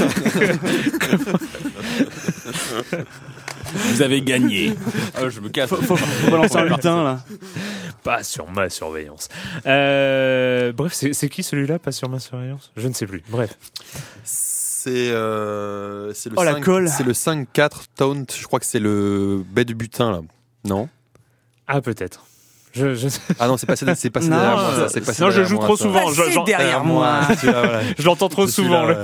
[laughs] Vous avez gagné. Ah, je me casse. Faut, faut balancer un lutin là. Pas sur ma surveillance. Euh, bref, c'est c'est qui celui-là, pas sur ma surveillance? Je ne sais plus. Bref. C'est c'est euh, c'est le Oh, la 5 colle. c'est le 5-4 Taunt. Je crois que c'est le baie du butin là. Non? Ah, peut-être. Je, je... Ah non, c'est passé, c'est passé Non, derrière moi. Ça, euh, c'est passé non, je derrière joue moi, trop ça. souvent. Je, derrière moi. [laughs] Je l'entends trop souvent. [laughs]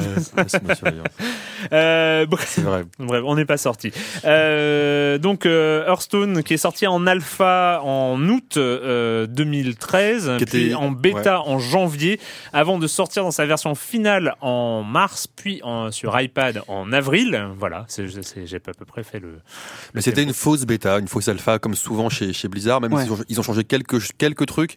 Euh, bref. C'est vrai. Bref, on n'est pas sorti. Euh, donc euh, Hearthstone qui est sorti en alpha en août euh, 2013, Qui puis était- en bêta en janvier, avant de sortir dans sa version finale en mars, puis en, sur iPad en avril. Voilà, c'est, c'est- j'ai à peu près fait le. Mais c'était une fausse bêta, une fausse alpha, comme souvent chez, chez Blizzard, même Ouais. ont, ils ont changé quelques, quelques trucs,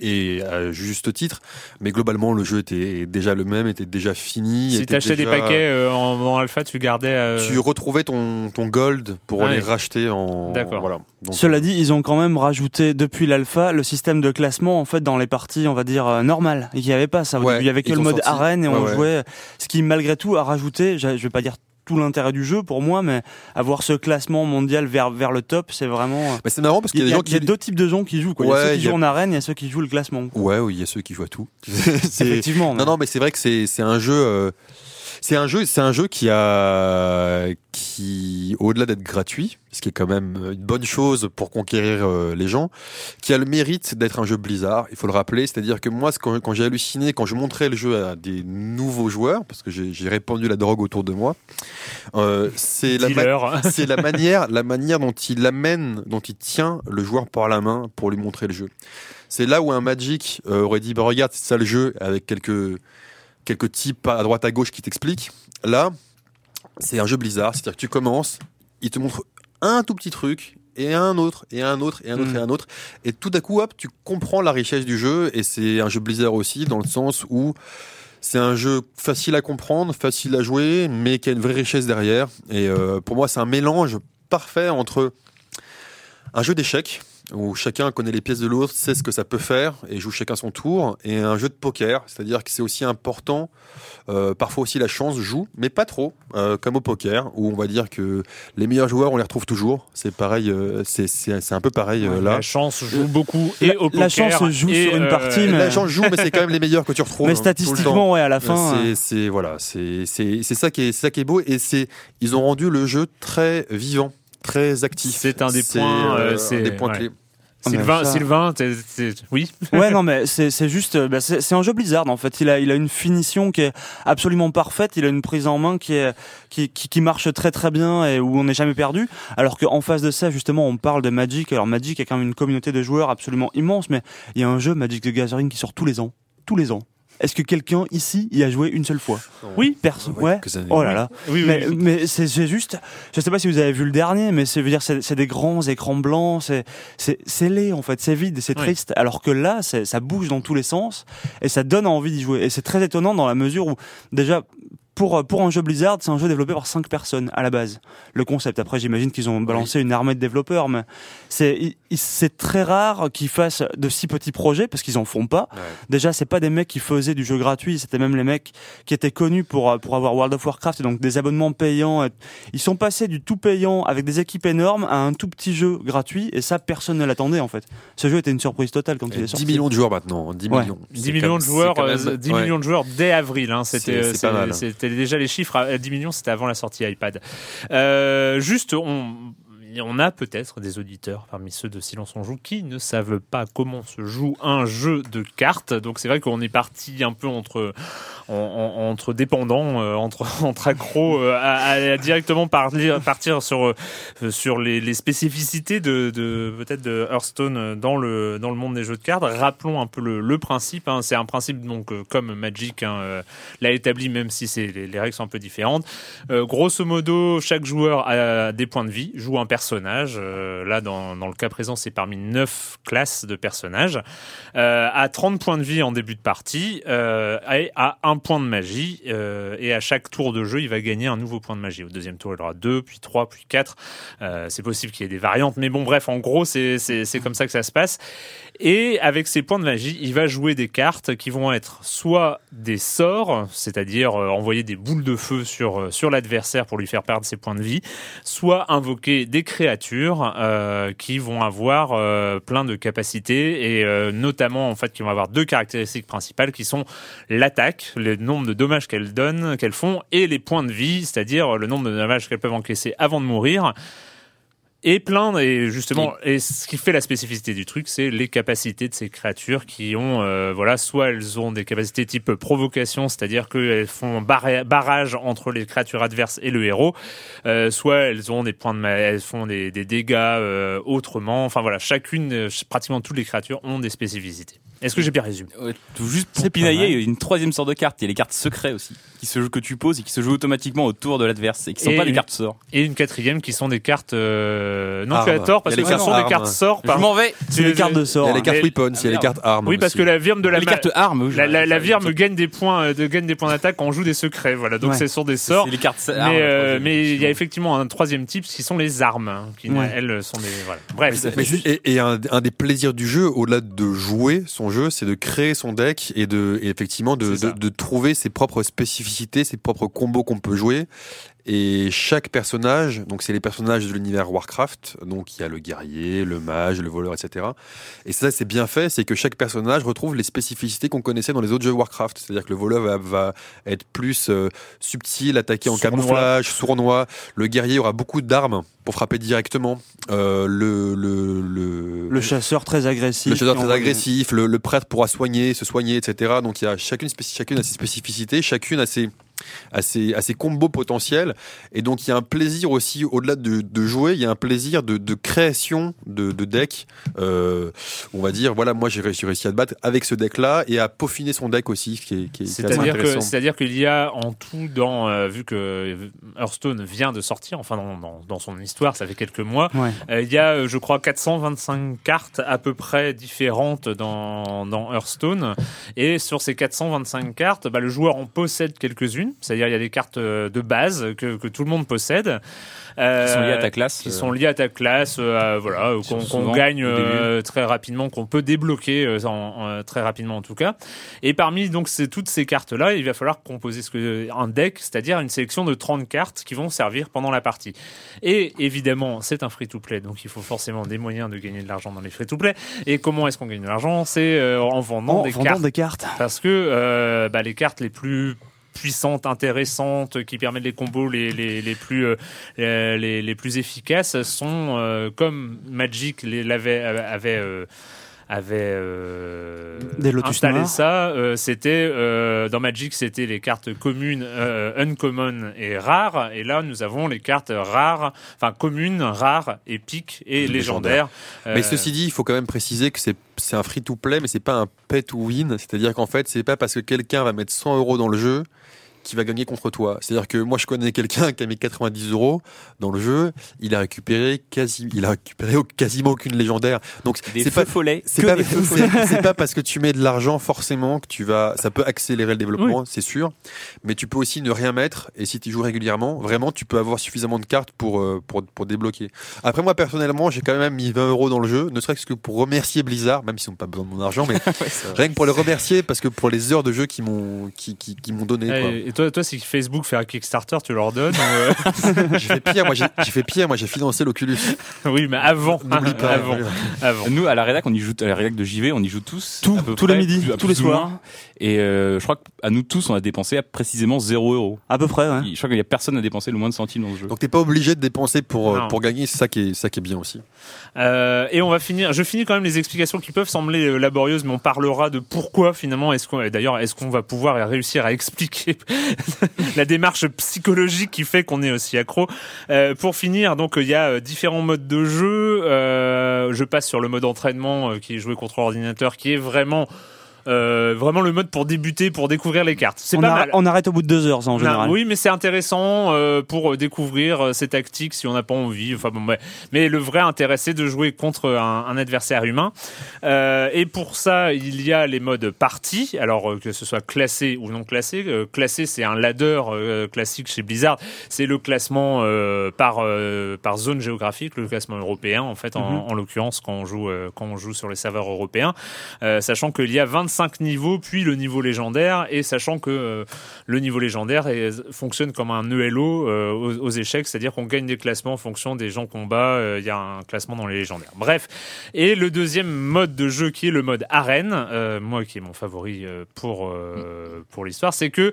et à juste titre, mais globalement, le jeu était déjà le même, était déjà fini. Si t'achetais des déjà- paquets euh, en, en alpha, tu gardais. euh, Tu retrouvais ton, ton gold pour Ouais. les racheter en. D'accord. Voilà. Donc, Cela dit, ils ont quand même rajouté depuis l'alpha le système de classement en fait dans les parties, on va dire euh, normales. Il n'y avait pas ça. Ouais, il y avait que le mode sorti. arène et Ouais, on ouais. jouait. Ce qui malgré tout a rajouté, je je vais pas dire tout l'intérêt du jeu pour moi, mais avoir ce classement mondial vers vers le top, c'est vraiment. Mais c'est marrant parce qu'il y a des gens il y a qui. deux types de gens qui jouent. Quoi. il y a Ouais, ceux qui y jouent en arène, il y a ceux qui jouent le classement. Ouais, oui, il y a ceux qui jouent à tout. [laughs] Effectivement. mais- Non, non, mais c'est vrai que c'est c'est un jeu. euh, c'est un jeu, c'est un jeu qui a qui au-delà d'être gratuit, ce qui est quand même une bonne chose pour conquérir euh, les gens, qui a le mérite d'être un jeu Blizzard. Il faut le rappeler, c'est-à-dire que moi, quand, quand j'ai halluciné, quand je montrais le jeu à des nouveaux joueurs, parce que j'ai répandu la drogue autour de moi, euh, c'est la ma- dealer. [laughs] c'est la manière, la manière dont il amène, dont il tient le joueur par la main pour lui montrer le jeu. C'est là où un Magic euh, aurait dit, bah regarde, c'est ça le jeu, avec quelques quelques types à droite à gauche qui t'expliquent. Là, c'est un jeu Blizzard, c'est-à-dire que tu commences, il te montre un tout petit truc et un autre et un autre et un autre et un autre et tout d'un coup hop tu comprends la richesse du jeu et c'est un jeu Blizzard aussi dans le sens où c'est un jeu facile à comprendre, facile à jouer, mais qui a une vraie richesse derrière. Et euh, pour moi, c'est un mélange parfait entre un jeu d'échecs où chacun connaît les pièces de l'autre, sait ce que ça peut faire et joue chacun son tour, et un jeu de poker, c'est-à-dire que c'est aussi important. euh, parfois aussi la chance joue, mais pas trop, euh, comme au poker, où on va dire que les meilleurs joueurs, on les retrouve toujours. C'est pareil, euh, c'est c'est c'est un peu pareil euh, là. La chance joue beaucoup et au poker. la chance joue sur une euh, partie, mais- La chance joue, mais c'est quand même les meilleurs que tu retrouves. mais hein, statistiquement, ouais, à la fin. C'est- euh, c'est voilà, c'est c'est c'est ça qui est c'est ça qui est beau et c'est ils ont rendu le jeu très vivant, très actif. C'est un des points, euh, un c'est- des points ouais. clés. Mais Sylvain, Sylvain, t'es- t'es- oui. Ouais, non, mais c'est c'est juste, euh, bah, c'est c'est un jeu Blizzard en fait. Il a il a une finition qui est absolument parfaite. Il a une prise en main qui est qui qui, qui marche très très bien et où on n'est jamais perdu. Alors qu'en face de ça, justement, on parle de Magic. Alors Magic a quand même une communauté de joueurs absolument immense, mais il y a un jeu Magic the Gathering qui sort tous les ans, tous les ans. Est-ce que quelqu'un ici y a joué une seule fois Oui. Personne. Ouais, Ouais. que ça- Oh là là. Oui, oui, Mais, oui. mais c'est juste, je sais pas si vous avez vu le dernier, mais c'est dire c'est des grands écrans blancs, c'est c'est laid en fait, c'est vide, c'est triste. Alors que là, ça bouge dans tous les sens et ça donne envie d'y jouer. Et c'est très étonnant dans la mesure où déjà pour pour un jeu Blizzard, c'est un jeu développé par cinq personnes à la base. Le concept. Après, j'imagine qu'ils ont balancé une armée de développeurs, mais c'est très rare qu'ils fassent de si petits projets parce qu'ils en font pas. Ouais. Déjà, c'est pas des mecs qui faisaient du jeu gratuit, c'était même les mecs qui étaient connus pour euh, pour avoir World of Warcraft et donc des abonnements payants. Ils sont passés du tout payant avec des équipes énormes à un tout petit jeu gratuit et ça personne ne l'attendait en fait. Ce jeu était une surprise totale quand il est 10 sorti. millions de joueurs maintenant, 10 Ouais. millions. 10 C'est millions de joueurs, même- euh, 10 ouais. millions de joueurs dès avril. Hein, c'était, C'est- c'est pas mal. Déjà les chiffres. à 10 millions, c'était avant la sortie iPad. Euh, juste, on, on a peut-être des auditeurs parmi ceux de Silence on joue qui ne savent pas comment se joue un jeu de cartes. Donc c'est vrai qu'on est parti un peu entre en, en, entre dépendants, euh, entre, [laughs] entre accros, euh, à, à, directement partir, partir sur, euh, sur les, les spécificités de, de peut-être de Hearthstone dans le, dans le monde des jeux de cartes. Rappelons un peu le, le principe. Hein. C'est un principe donc euh, comme Magic hein, euh, l'a établi, même si c'est les, règles sont un peu différentes. grosso modo, chaque joueur a des points de vie, joue un personnage. là, dans, dans le cas présent, c'est parmi neuf classes de personnages. Euh, à 30 points de vie en début de partie euh, et à points de magie euh, et à chaque tour de jeu, il va gagner un nouveau point de magie. Au deuxième tour, il aura 2, puis 3, puis 4. Euh, c'est possible qu'il y ait des variantes, mais bon, bref, en gros, c'est, c'est, comme ça que ça se passe. Et avec ses points de magie, il va jouer des cartes qui vont être soit des sorts, c'est-à-dire euh, envoyer des boules de feu sur, euh, sur l'adversaire pour lui faire perdre ses points de vie, soit invoquer des créatures qui vont avoir plein de capacités et notamment en fait qui vont avoir deux caractéristiques principales qui sont l'attaque, le nombre de dommages qu'elles donnent, qu'elles font, et les points de vie, c'est-à-dire le nombre de dommages qu'elles peuvent encaisser avant de mourir. Et plein, et justement, et ce qui fait la spécificité du truc, c'est les capacités de ces créatures qui ont, euh, voilà, soit elles ont des capacités type provocation, c'est-à-dire qu'elles font barra- barrage entre les créatures adverses et le héros, euh, soit elles ont des points de, elles font des, des dégâts euh, autrement. Enfin voilà, chacune, pratiquement toutes les créatures ont des spécificités. Est-ce que j'ai bien résumé tout juste pour pinailler, mal. il y a une troisième sorte de carte. Il y a les cartes secrets aussi, qui se jouent, que tu poses et qui se jouent automatiquement autour de l'adverse et qui sont Et pas des une- cartes sorts. Et une quatrième qui sont des cartes euh, non tu as tort parce Il que ce sont des cartes sorts. Je m'en vais. C'est les cartes de Il sort. y a les cartes Et- weapons, il y a les Ah, cartes armes. Oui, parce aussi. que la virme de la Les cartes armes. La, virme gagne des points, euh, de, gagne des points d'attaque quand on joue des secrets. Voilà, donc Ouais. ce sont des sorts. C'est les cartes Mais euh, mais il y a effectivement. un troisième type qui sont les armes, hein, qui Ouais. elles sont des voilà. Bref, et, et un, un des plaisirs du jeu, au-delà de jouer son jeu, c'est de créer son deck et de et effectivement de, C'est ça. de, de trouver ses propres spécificités, ses propres combos qu'on peut jouer. Et chaque personnage, donc c'est les personnages de l'univers Warcraft, donc il y a le guerrier, le mage, le voleur, etc. Et ça c'est bien fait, c'est que chaque personnage retrouve les spécificités qu'on connaissait dans les autres jeux Warcraft. C'est-à-dire que le voleur va, va être plus euh, subtil, attaqué en Sournois. camouflage, sournois. Le guerrier aura beaucoup d'armes pour frapper directement. Euh, le, le, le, Le chasseur très agressif. le chasseur très agressif, le, le prêtre pourra soigner, se soigner, etc. Donc il y a chacune, chacune a ses spécificités, chacune a ses, a ses, a ses combos potentiels. Et donc il y a un plaisir aussi, au-delà de, de jouer, il y a un plaisir de, de création de, de deck. Euh, on va dire, voilà, moi j'ai réussi, réussi à te battre avec ce deck-là et à peaufiner son deck aussi, qui est, qui est- qui est assez c'est-à-dire que intéressant. c'est-à-dire qu'il y a en tout dans euh, vu que Hearthstone vient de sortir, enfin dans, dans, dans son histoire, ça fait quelques mois, Ouais. euh, il y a je crois 425 cartes à peu près différentes dans dans Hearthstone et sur ces 425 cartes, bah, le joueur en possède quelques-unes, c'est-à-dire il y a des cartes euh, de base que, que tout le monde possède. Euh, Qui sont liés à ta classe. qui sont liés à ta classe, euh, voilà, euh, qu'on gagne euh, très rapidement, qu'on peut débloquer euh, en- en- très rapidement en tout cas. Et parmi donc ces, toutes ces cartes là, il va falloir composer ce que un deck, c'est-à-dire une sélection de 30 cartes qui vont servir pendant la partie. Et évidemment, c'est un free-to-play, donc il faut forcément des moyens de gagner de l'argent dans les free-to-play. Et comment est-ce qu'on gagne de l'argent? C'est euh, en vendant En des vendant cartes des cartes. parce que euh, bah, les cartes les plus puissantes, intéressantes, qui permettent les combos les, les, les plus euh, les, les plus efficaces sont euh, comme Magic les- l'avait avait euh, avait euh, Des Lotus installé ça. euh, c'était euh, dans Magic, c'était les cartes communes, euh, uncommon et rares. Et là, nous avons les cartes rares, enfin communes, rares, épiques et légendaires. Mais Euh, ceci dit, il faut quand même préciser que c'est c'est un free to play, mais c'est pas un pay to win. C'est-à-dire qu'en fait, c'est pas parce que quelqu'un va mettre 100 euros dans le jeu qui va gagner contre toi. C'est-à-dire que moi, je connais quelqu'un qui a mis 90 euros dans le jeu, il a récupéré quasi, il a récupéré quasiment aucune légendaire. Donc c'est pas follets. c'est pas, c'est- parce que tu mets de l'argent forcément que tu vas, ça peut accélérer le développement, c'est sûr. Mais tu peux aussi ne rien mettre et si tu joues régulièrement, vraiment, tu peux avoir suffisamment de cartes pour euh, pour, pour débloquer. Après moi personnellement, j'ai quand même mis 20 euros dans le jeu, ne serait-ce que pour remercier Blizzard, même s'ils n'ont pas besoin de mon argent, mais [laughs] rien que pour les remercier parce que pour les heures de jeu qu'ils m'ont qui, qui, qui m'ont donné. et toi, toi, si Facebook fait un Kickstarter, tu leur donnes ou, euh, J'ai fait pire, moi j'ai j'ai fait pire, moi j'ai financé l'Oculus. [laughs] Oui, mais avant, N'oublie pas. [laughs] avant, avant. Nous, à la rédac, on y joue, à la rédac de JV, on y joue tous. Tout, tous les midis, plus- tous les soirs. Et euh, je crois qu'à nous tous, on a dépensé précisément 0 euros. À peu près, ouais. Je crois qu'il y a personne à dépenser le moins de centimes dans le jeu. Donc t'es pas obligé de dépenser pour euh, Non. pour gagner, c'est ça qui est ça qui est bien aussi. Euh, et on va finir. Je finis quand même les explications qui peuvent sembler laborieuses, mais on parlera de pourquoi finalement est-ce qu'on. et D'ailleurs, est-ce qu'on va pouvoir réussir à expliquer [laughs] la démarche psychologique qui fait qu'on est aussi accro. Euh, pour finir, donc il y a euh, différents modes de jeu. Euh, je passe sur le mode entraînement euh, qui est joué contre ordinateur, qui est vraiment. Euh, vraiment le mode pour débuter, pour découvrir les cartes. C'est on, pas arrête- mal. on arrête au bout de deux heures, ça, en Non, général. oui, mais c'est intéressant euh, pour découvrir euh, ces tactiques si on n'a pas envie. Enfin bon, ouais. mais le vrai intérêt c'est de jouer contre un, un adversaire humain. Euh, et pour ça, il y a les modes partie. Alors euh, que ce soit classé ou non classé. Euh, classé, c'est un ladder euh, classique chez Blizzard. C'est le classement euh, par euh, par zone géographique, le classement européen en fait, en, en l'occurrence quand on joue euh, quand on joue sur les serveurs européens, Euh, sachant qu'il y a 25 cinq niveaux, puis le niveau légendaire, et sachant que euh, le niveau légendaire est- fonctionne comme un ELO euh, aux, échecs, c'est-à-dire qu'on gagne des classements en fonction des gens qu'on bat. euh, Il y a un classement dans les légendaires. Bref, et le deuxième mode de jeu qui est le mode arène, moi qui est mon favori pour pour l'histoire, c'est que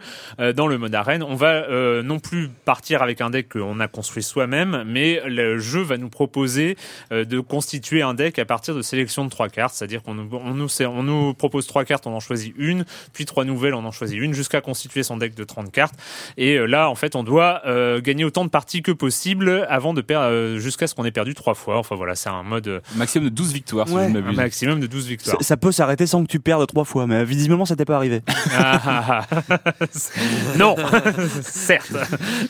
dans le mode arène, on va non plus partir avec un deck qu'on a construit soi-même, mais le jeu va nous proposer de constituer un deck à partir de sélection de trois cartes, c'est-à-dire qu'on nous, on nous propose trois cartes, on en choisit une, puis trois nouvelles, on en choisit une, jusqu'à constituer son deck de 30 cartes. Et euh, là, en fait, on doit euh, gagner autant de parties que possible avant de perdre, euh, jusqu'à ce qu'on ait perdu trois fois. Enfin voilà, c'est un mode Maximum de 12 victoires, si je un maximum de 12 victoires. Ça, ça peut s'arrêter sans que tu perdes trois fois, mais visiblement, ça t'est pas arrivé. [laughs] Ah, ah, ah. [laughs] non, [laughs] certes,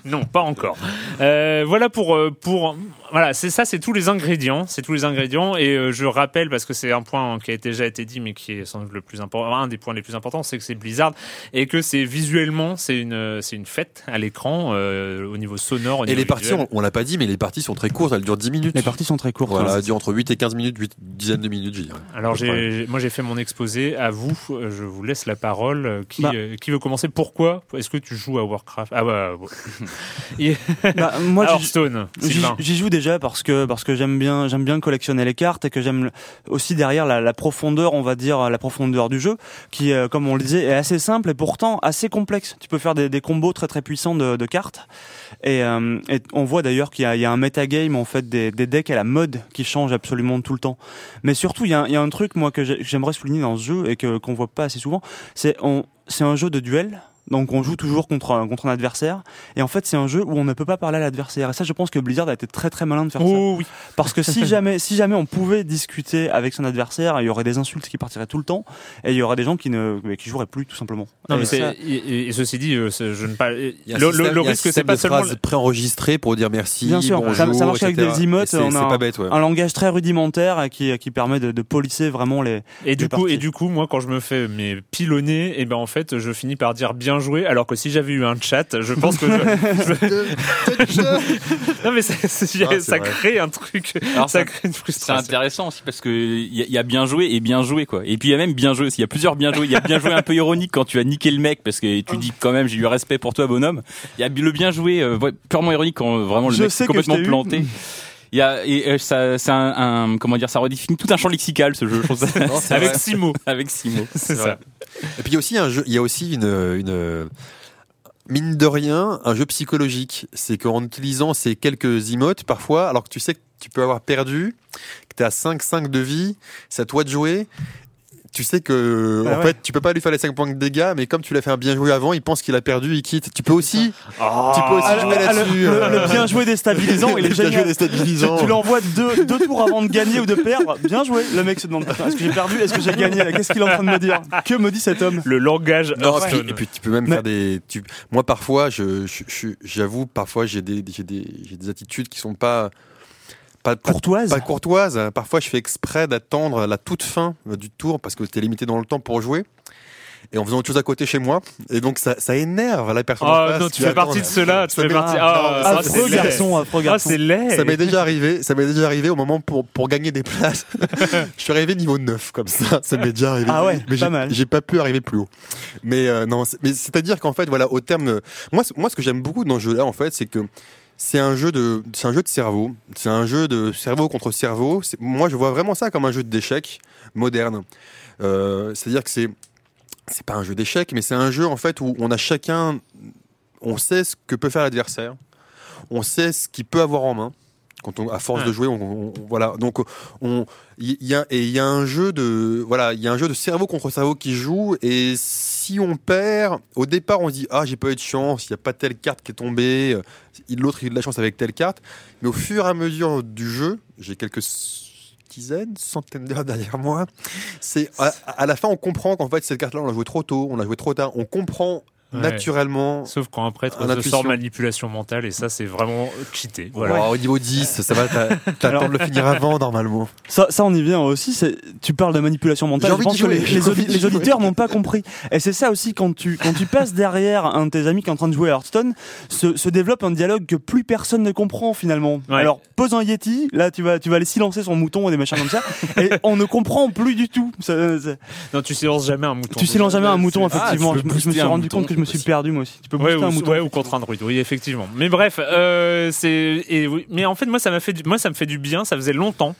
non, pas encore. Euh, voilà pour pour voilà, c'est ça, c'est tous les ingrédients, c'est tous les ingrédients. Et euh, je rappelle parce que c'est un point qui a déjà été dit, mais qui est sans doute le plus important, un des points les plus importants, c'est que c'est Blizzard et que c'est visuellement, c'est une c'est une fête à l'écran euh, au niveau sonore. Au Et niveau les parties, visuel. on, on l'a pas dit, mais les parties sont très courtes, elles durent 10 minutes. Les parties sont très courtes. Voilà, elles durent entre 8 et 15 minutes, 8 dizaines de minutes, je dirais. Alors j'ai, moi j'ai fait mon exposé. À vous, euh, je vous laisse la parole. Euh, Qui, Bah. euh, qui veut commencer? Pourquoi Est-ce que tu joues à Warcraft? Ah bah. [laughs] Bah, moi, [laughs] j'y- Hearthstone, J'y Sylvain. j'y joue déjà parce que parce que j'aime bien j'aime bien collectionner les cartes et que j'aime aussi derrière la, la profondeur on va dire la profondeur du jeu qui euh, comme on le disait est assez simple et pourtant assez complexe. Tu peux faire des, combos très très puissants de, cartes et, euh, et on voit d'ailleurs qu'il y a, un metagame en fait des, decks à la mode qui change absolument tout le temps. Mais surtout il y a, un- truc moi que j'ai- j'aimerais souligner dans ce jeu et qu'on voit pas assez souvent, c'est un jeu de duel. Donc on joue toujours contre un, contre un adversaire et en fait c'est un jeu où on ne peut pas parler à l'adversaire et ça je pense que Blizzard a été très très malin de faire ça Oh oui. parce que si [laughs] jamais si jamais on pouvait discuter avec son adversaire il y aurait des insultes qui partiraient tout le temps et il y aurait des gens qui ne qui joueraient plus tout simplement. Non, Et mais ça- et, et- et ceci dit, euh, je ne pas. Le, système- le risque, c'est pas de seulement. phrases préenregistrées pour dire merci, Bien sûr, bonjour, ça- ça marche avec des emotes, on a un- pas bête, ouais. un langage très rudimentaire qui qui permet de, de polisser vraiment les Et du coup, et du coup, moi, quand je me fais mes pilonner, et ben en fait, je finis par dire bien joué. Alors que si j'avais eu un chat, je pense que je- [laughs] [laughs] non mais ça, c'est- Ah, c'est ça vrai. crée un truc, Alors, ça ça- crée une C'est frustration. intéressant aussi parce que il y, y a bien joué et bien joué quoi. Et puis il y a même bien joué aussi. Il y a plusieurs bien joués. Il y a bien joué un peu ironique quand tu as niqué le mec parce que tu dis quand même j'ai eu respect pour toi bonhomme. Il y a le bien joué euh, purement ironique quand vraiment le Je mec est complètement eu. [laughs] Il y a et euh, ça c'est un, un- comment dire ça redéfinit tout un champ lexical ce jeu. Je [laughs] Non, Avec vrai. six mots. avec six mots. C'est vrai. ça. Et puis il y a aussi un jeu, il y a aussi une, une mine de rien, un jeu psychologique. C'est qu'en utilisant ces quelques emotes, parfois, alors que tu sais que tu peux avoir perdu, que tu as 5-5 de vie, c'est à toi de jouer. Tu sais que, Bah en ouais. fait, tu peux pas lui faire les 5 points de dégâts, mais comme tu l'as fait un bien joué avant, il pense qu'il a perdu, il quitte. Tu peux aussi, tu peux aussi Ah, jouer ah, le- là-dessus. le, euh, le bien joué déstabilisant, il est [laughs] le bien joué déstabilisant. Tu, tu l'envoies deux, deux tours avant de gagner ou de perdre. Bien joué. Le mec se demande putain, est-ce que j'ai perdu Est-ce que j'ai gagné? Qu'est-ce qu'il est en train de me dire? Que me dit cet homme? Le langage Non, et puis, et puis tu peux même Mais- faire des. Tu, moi, parfois, je, je- je- j'avoue, parfois, j'ai des, j'ai des, j'ai des attitudes qui sont pas. Pas, pas, Courtoise. pas courtoises. Parfois, je fais exprès d'attendre la toute fin euh, du tour parce que t'es limité dans le temps pour jouer. Et en faisant autre chose à côté chez moi. Et donc, ça, ça énerve la personne. en Oh face non, tu fais partie de ceux-là. Tu Ça fais m'est- partie. Ah, Ah, ah, Affreux garçon, affreux Ah, garçon. c'est laid. Ça m'est déjà arrivé, ça m'est déjà arrivé au moment pour, pour gagner des places. [laughs] je suis arrivé niveau 9 comme ça, ça m'est déjà arrivé. Ah ouais, mais pas j'ai- mal. J'ai pas pu arriver plus haut. Mais euh, non, c'est- mais c'est-à-dire qu'en fait voilà, au terme moi moi ce que j'aime beaucoup dans ce jeu là en fait, c'est que c'est un jeu de c'est un jeu de cerveau, c'est un jeu de cerveau contre cerveau. C'est- Moi je vois vraiment ça comme un jeu d'échecs moderne. Euh, c'est-à-dire que c'est c'est pas un jeu d'échecs, mais c'est un jeu en fait où on a chacun, on sait ce que peut faire l'adversaire, on sait ce qu'il peut avoir en main. Quand on, à force Ouais. de jouer, on, on- on- voilà. Donc, on, il y a et il y a un jeu de, voilà, il y a un jeu de cerveau contre cerveau qui joue. Et si on perd, au départ, on se dit ah j'ai pas eu de chance, il y a pas telle carte qui est tombée, euh, l'autre il a de la chance avec telle carte. Mais au fur et à mesure du jeu, j'ai quelques dizaines, centaines d'heures [laughs] derrière moi. C'est à, à la fin, on comprend qu'en fait cette carte-là, on l'a joué trop tôt, on l'a joué trop tard. On comprend Ouais. naturellement. Sauf quand un prêtre Un se intuition. sort manipulation mentale et ça c'est vraiment cheaté. Voilà. Oh, au niveau 10, ça va, t'as t'as le temps de le finir avant normalement. Ça, ça, on y vient aussi. C'est, tu parles de manipulation mentale. Je pense que les, audi- auditeurs n'ont pas compris. Et c'est ça aussi quand tu quand tu passes derrière un de tes amis qui est en train de jouer à Hearthstone, se, se développe un dialogue que plus personne ne comprend finalement. Ouais. Alors pose un Yeti, là tu vas tu vas aller silencer son mouton et des machins comme ça, [laughs] et on ne comprend plus du tout. Ça- ça- Non, tu silences jamais un mouton. tu silences jamais un mouton effectivement. tu je, me- je me booster suis rendu compte que je me suis aussi. perdu moi aussi. Tu peux Ouais, booster ou, un mouton. ouais, ou contre un druide, oui, effectivement. Mais bref, euh, c'est et oui, mais en fait moi ça m'a fait du, moi ça me fait du bien, ça faisait longtemps.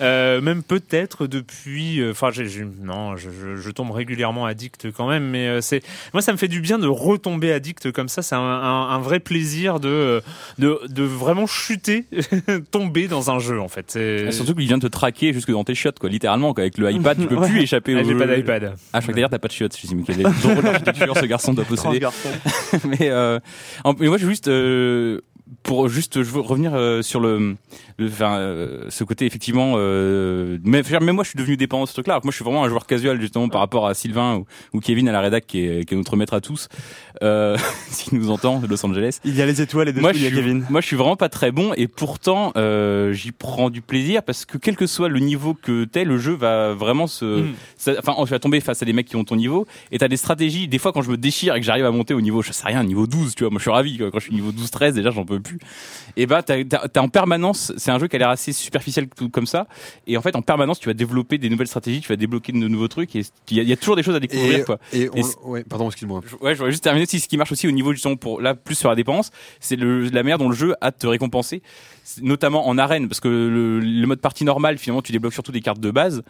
Euh, même peut-être depuis, euh, enfin, j'ai, j'ai- non, je, je, je tombe régulièrement addict quand même, mais euh, c'est, moi, ça me fait du bien de retomber addict comme ça. C'est un, un, un vrai plaisir de, de, de vraiment chuter, [laughs] tomber dans un jeu en fait. C'est, Et Surtout qu'il vient te traquer jusque dans tes chiottes, quoi. Littéralement, quoi. Avec le iPad, tu [laughs] peux Ouais. plus échapper Ah, au j'ai pas d'iPad. Ah, je crois que d'ailleurs, t'as pas de chiottes. Je me suis dit, mais quelle ce garçon doit posséder. [laughs] Mais, euh, en- mais moi, je veux juste, euh, pour juste, je veux revenir euh, sur le, le enfin, euh, ce côté effectivement. Euh, mais même moi, je suis devenu dépendant de ce truc-là. Moi, je suis vraiment un joueur casual justement par rapport à Sylvain ou, ou Kevin à la rédac qui est, qui est notre maître à tous, euh, [laughs] s'il nous entend de Los Angeles. Il y a les étoiles et dessus Moi, il je y a Kevin. moi, je suis vraiment pas très bon et pourtant, euh, j'y prends du plaisir parce que quel que soit le niveau que t'es, le jeu va vraiment se, Mm. enfin, tu vas tomber face à des mecs qui ont ton niveau et t'as des stratégies. Des fois, quand je me déchire et que j'arrive à monter au niveau, je sais rien, niveau 12, tu vois, moi, je suis ravi. quoi. Quand je suis niveau 12, 13, déjà, j'en peux plus. Et bah, t'as, t'as, t'as en permanence, c'est un jeu qui a l'air assez superficiel tout comme ça. Et en fait, en permanence, tu vas développer des nouvelles stratégies, tu vas débloquer de nouveaux trucs et il y, a- il y a toujours des choses à découvrir, Et, quoi. et on- Et c'est- ouais, pardon, excuse-moi. Je- Ouais, je voudrais juste terminer aussi ce qui marche aussi au niveau justement pour là plus sur la dépense, c'est le, la manière dont le jeu a de te récompenser, notamment en arène parce que le, le mode partie normal finalement tu débloques surtout des cartes de base,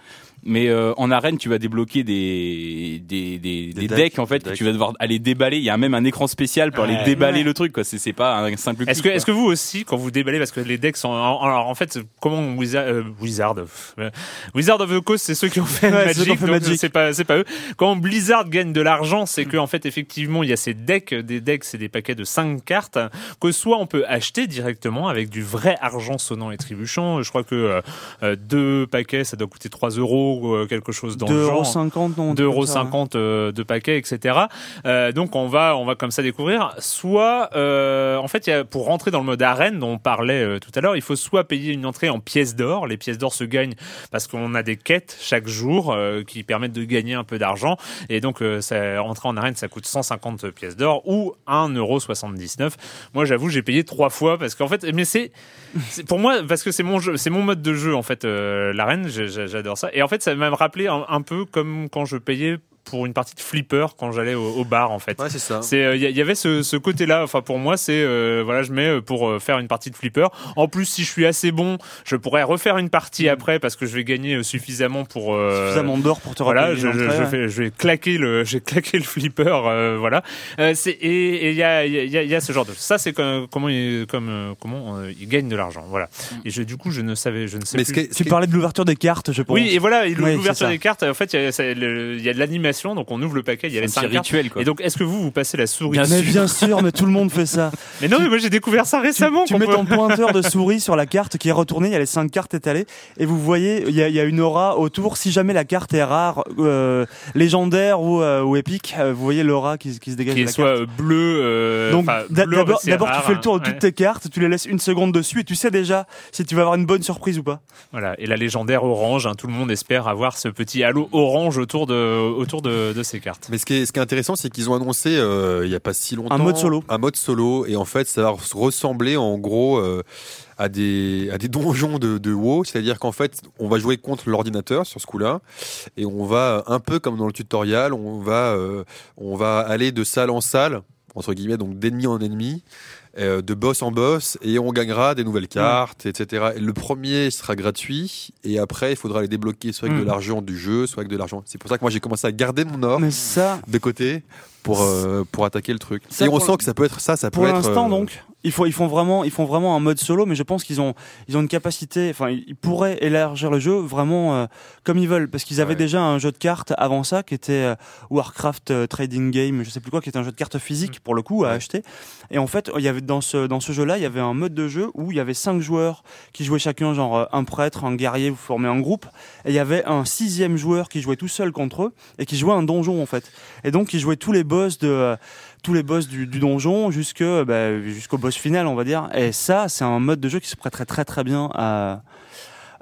mais euh, en arène tu vas débloquer des des, des, des decks, decks en fait que tu vas devoir aller déballer. Il y a même un écran spécial pour aller déballer Ouais. le truc quoi. C'est c'est pas un simple. Est-ce que, est-ce que vous aussi, quand vous déballez, parce que les decks sont, alors en fait, comment Wizard, euh, Wizard, euh, Wizard of the Coast, c'est ceux qui ont fait Ouais, Magic. c'est pas, c'est pas eux. Quand Blizzard gagne de l'argent, c'est que en fait, effectivement, il y a ces decks, des decks, c'est des paquets de 5 cartes que soit on peut acheter directement avec du vrai argent sonnant et trébuchant. Je crois que euh, euh, deux paquets, ça doit coûter 3 euros, euh, quelque chose dans le genre. 2,50 non 2,50 euh, de paquet, etc. Euh, donc on va, on va comme ça découvrir. Soit, en fait, il y a, pour rentrer dans le mode arène dont on parlait tout à l'heure, il faut soit payer une entrée en pièces d'or. Les pièces d'or se gagnent parce qu'on a des quêtes chaque jour qui permettent de gagner un peu d'argent. Et donc, ça, rentrer en arène, ça coûte 150 pièces d'or ou 1,79€. Moi, j'avoue, j'ai payé trois fois parce qu'en fait, mais c'est pour moi parce que c'est mon jeu, c'est mon mode de jeu en fait. euh, l'arène, j'adore ça. Et en fait, ça m'a rappelé un peu comme quand je payais pour une partie de flipper quand j'allais au, au bar en fait. Ouais, c'est ça. C'est, il y, y avait ce, ce côté-là. Enfin, pour moi, c'est euh, voilà, je mets euh, pour euh, faire une partie de flipper. En plus, si je suis assez bon, je pourrais refaire une partie après parce que je vais gagner euh, suffisamment pour euh, Suffisamment d'or pour te voilà, je, je, je ouais. fais, je vais claquer le, [laughs] j'ai claqué le flipper, euh, voilà. Euh, c'est et et il y a, il y, a, y a ce genre de ça, c'est comme, comment il, comme euh, comment euh, il gagne de l'argent, voilà. Et je, du coup, je ne savais, je ne sais Mais plus. Tu parlais de l'ouverture des cartes, je pense. Oui, et voilà, et Oui, l'ouverture des cartes, en fait, il y a, ça- le- il y a de l'animation, donc on ouvre le paquet, il y a les un petit cinq cartes. rituel quoi. Et donc, est-ce que vous, vous passez la souris Bien mais dessus bien sûr, mais tout le monde fait ça. [laughs] Mais non, mais moi j'ai découvert ça récemment. tu qu'on mets peut- ton pointeur de [laughs] souris sur la carte qui est retournée, il y a les cinq cartes étalées, et vous voyez, il y a, il y a une aura autour. Si jamais la carte est rare, euh, légendaire ou, euh, ou épique, euh, vous voyez l'aura qui, qui se dégage qui de est la soit carte. euh, bleu, euh, Donc enfin, d'a- bleu, d'abord, c'est d'abord tu rare, fais le tour de hein, toutes ouais. tes cartes, tu les laisses une seconde dessus et tu sais déjà si tu vas avoir une bonne surprise ou pas. Voilà, et la légendaire orange, hein, tout le monde espère avoir ce petit halo orange autour de, autour de, de ces cartes. Mais ce qui est, ce qui est intéressant, c'est qu'ils ont annoncé euh, il y a pas si longtemps Un mode solo. un mode solo, et en fait, ça va ressembler en gros euh, à des à des [laughs] donjons de, de WoW, c'est-à-dire qu'en fait, on va jouer contre l'ordinateur sur ce coup-là, et on va un peu comme dans le tutoriel, on va euh, on va aller de salle en salle entre guillemets, donc d'ennemi en ennemi. Euh, de boss en boss et on gagnera des nouvelles cartes, etc. Et le premier sera gratuit et après il faudra les débloquer soit avec Mm. de l'argent du jeu, soit avec de l'argent. C'est pour ça que moi j'ai commencé à garder mon or ça, de côté pour euh, pour attaquer le truc. Ça, et on pour sent que ça peut être ça, ça pour peut être. l'instant euh, donc, ils font, ils font vraiment, ils font vraiment un mode solo, mais je pense qu'ils ont, ils ont une capacité, enfin, ils pourraient élargir le jeu vraiment euh, comme ils veulent, parce qu'ils avaient Ouais. déjà un jeu de cartes avant ça qui était euh, Warcraft euh, Trading Game, je sais plus quoi, qui était un jeu de cartes physique pour le coup à acheter. Et en fait, il y avait dans ce dans ce jeu-là, il y avait un mode de jeu où il y avait cinq joueurs qui jouaient chacun genre euh, un prêtre, un guerrier, vous formez un groupe, et il y avait un sixième joueur qui jouait tout seul contre eux et qui jouait un donjon en fait. Et donc, il jouait tous les boss de euh, tous les boss du, donjon jusque bah, jusqu'au boss final, on va dire. Et ça, c'est un mode de jeu qui se prêterait très très bien à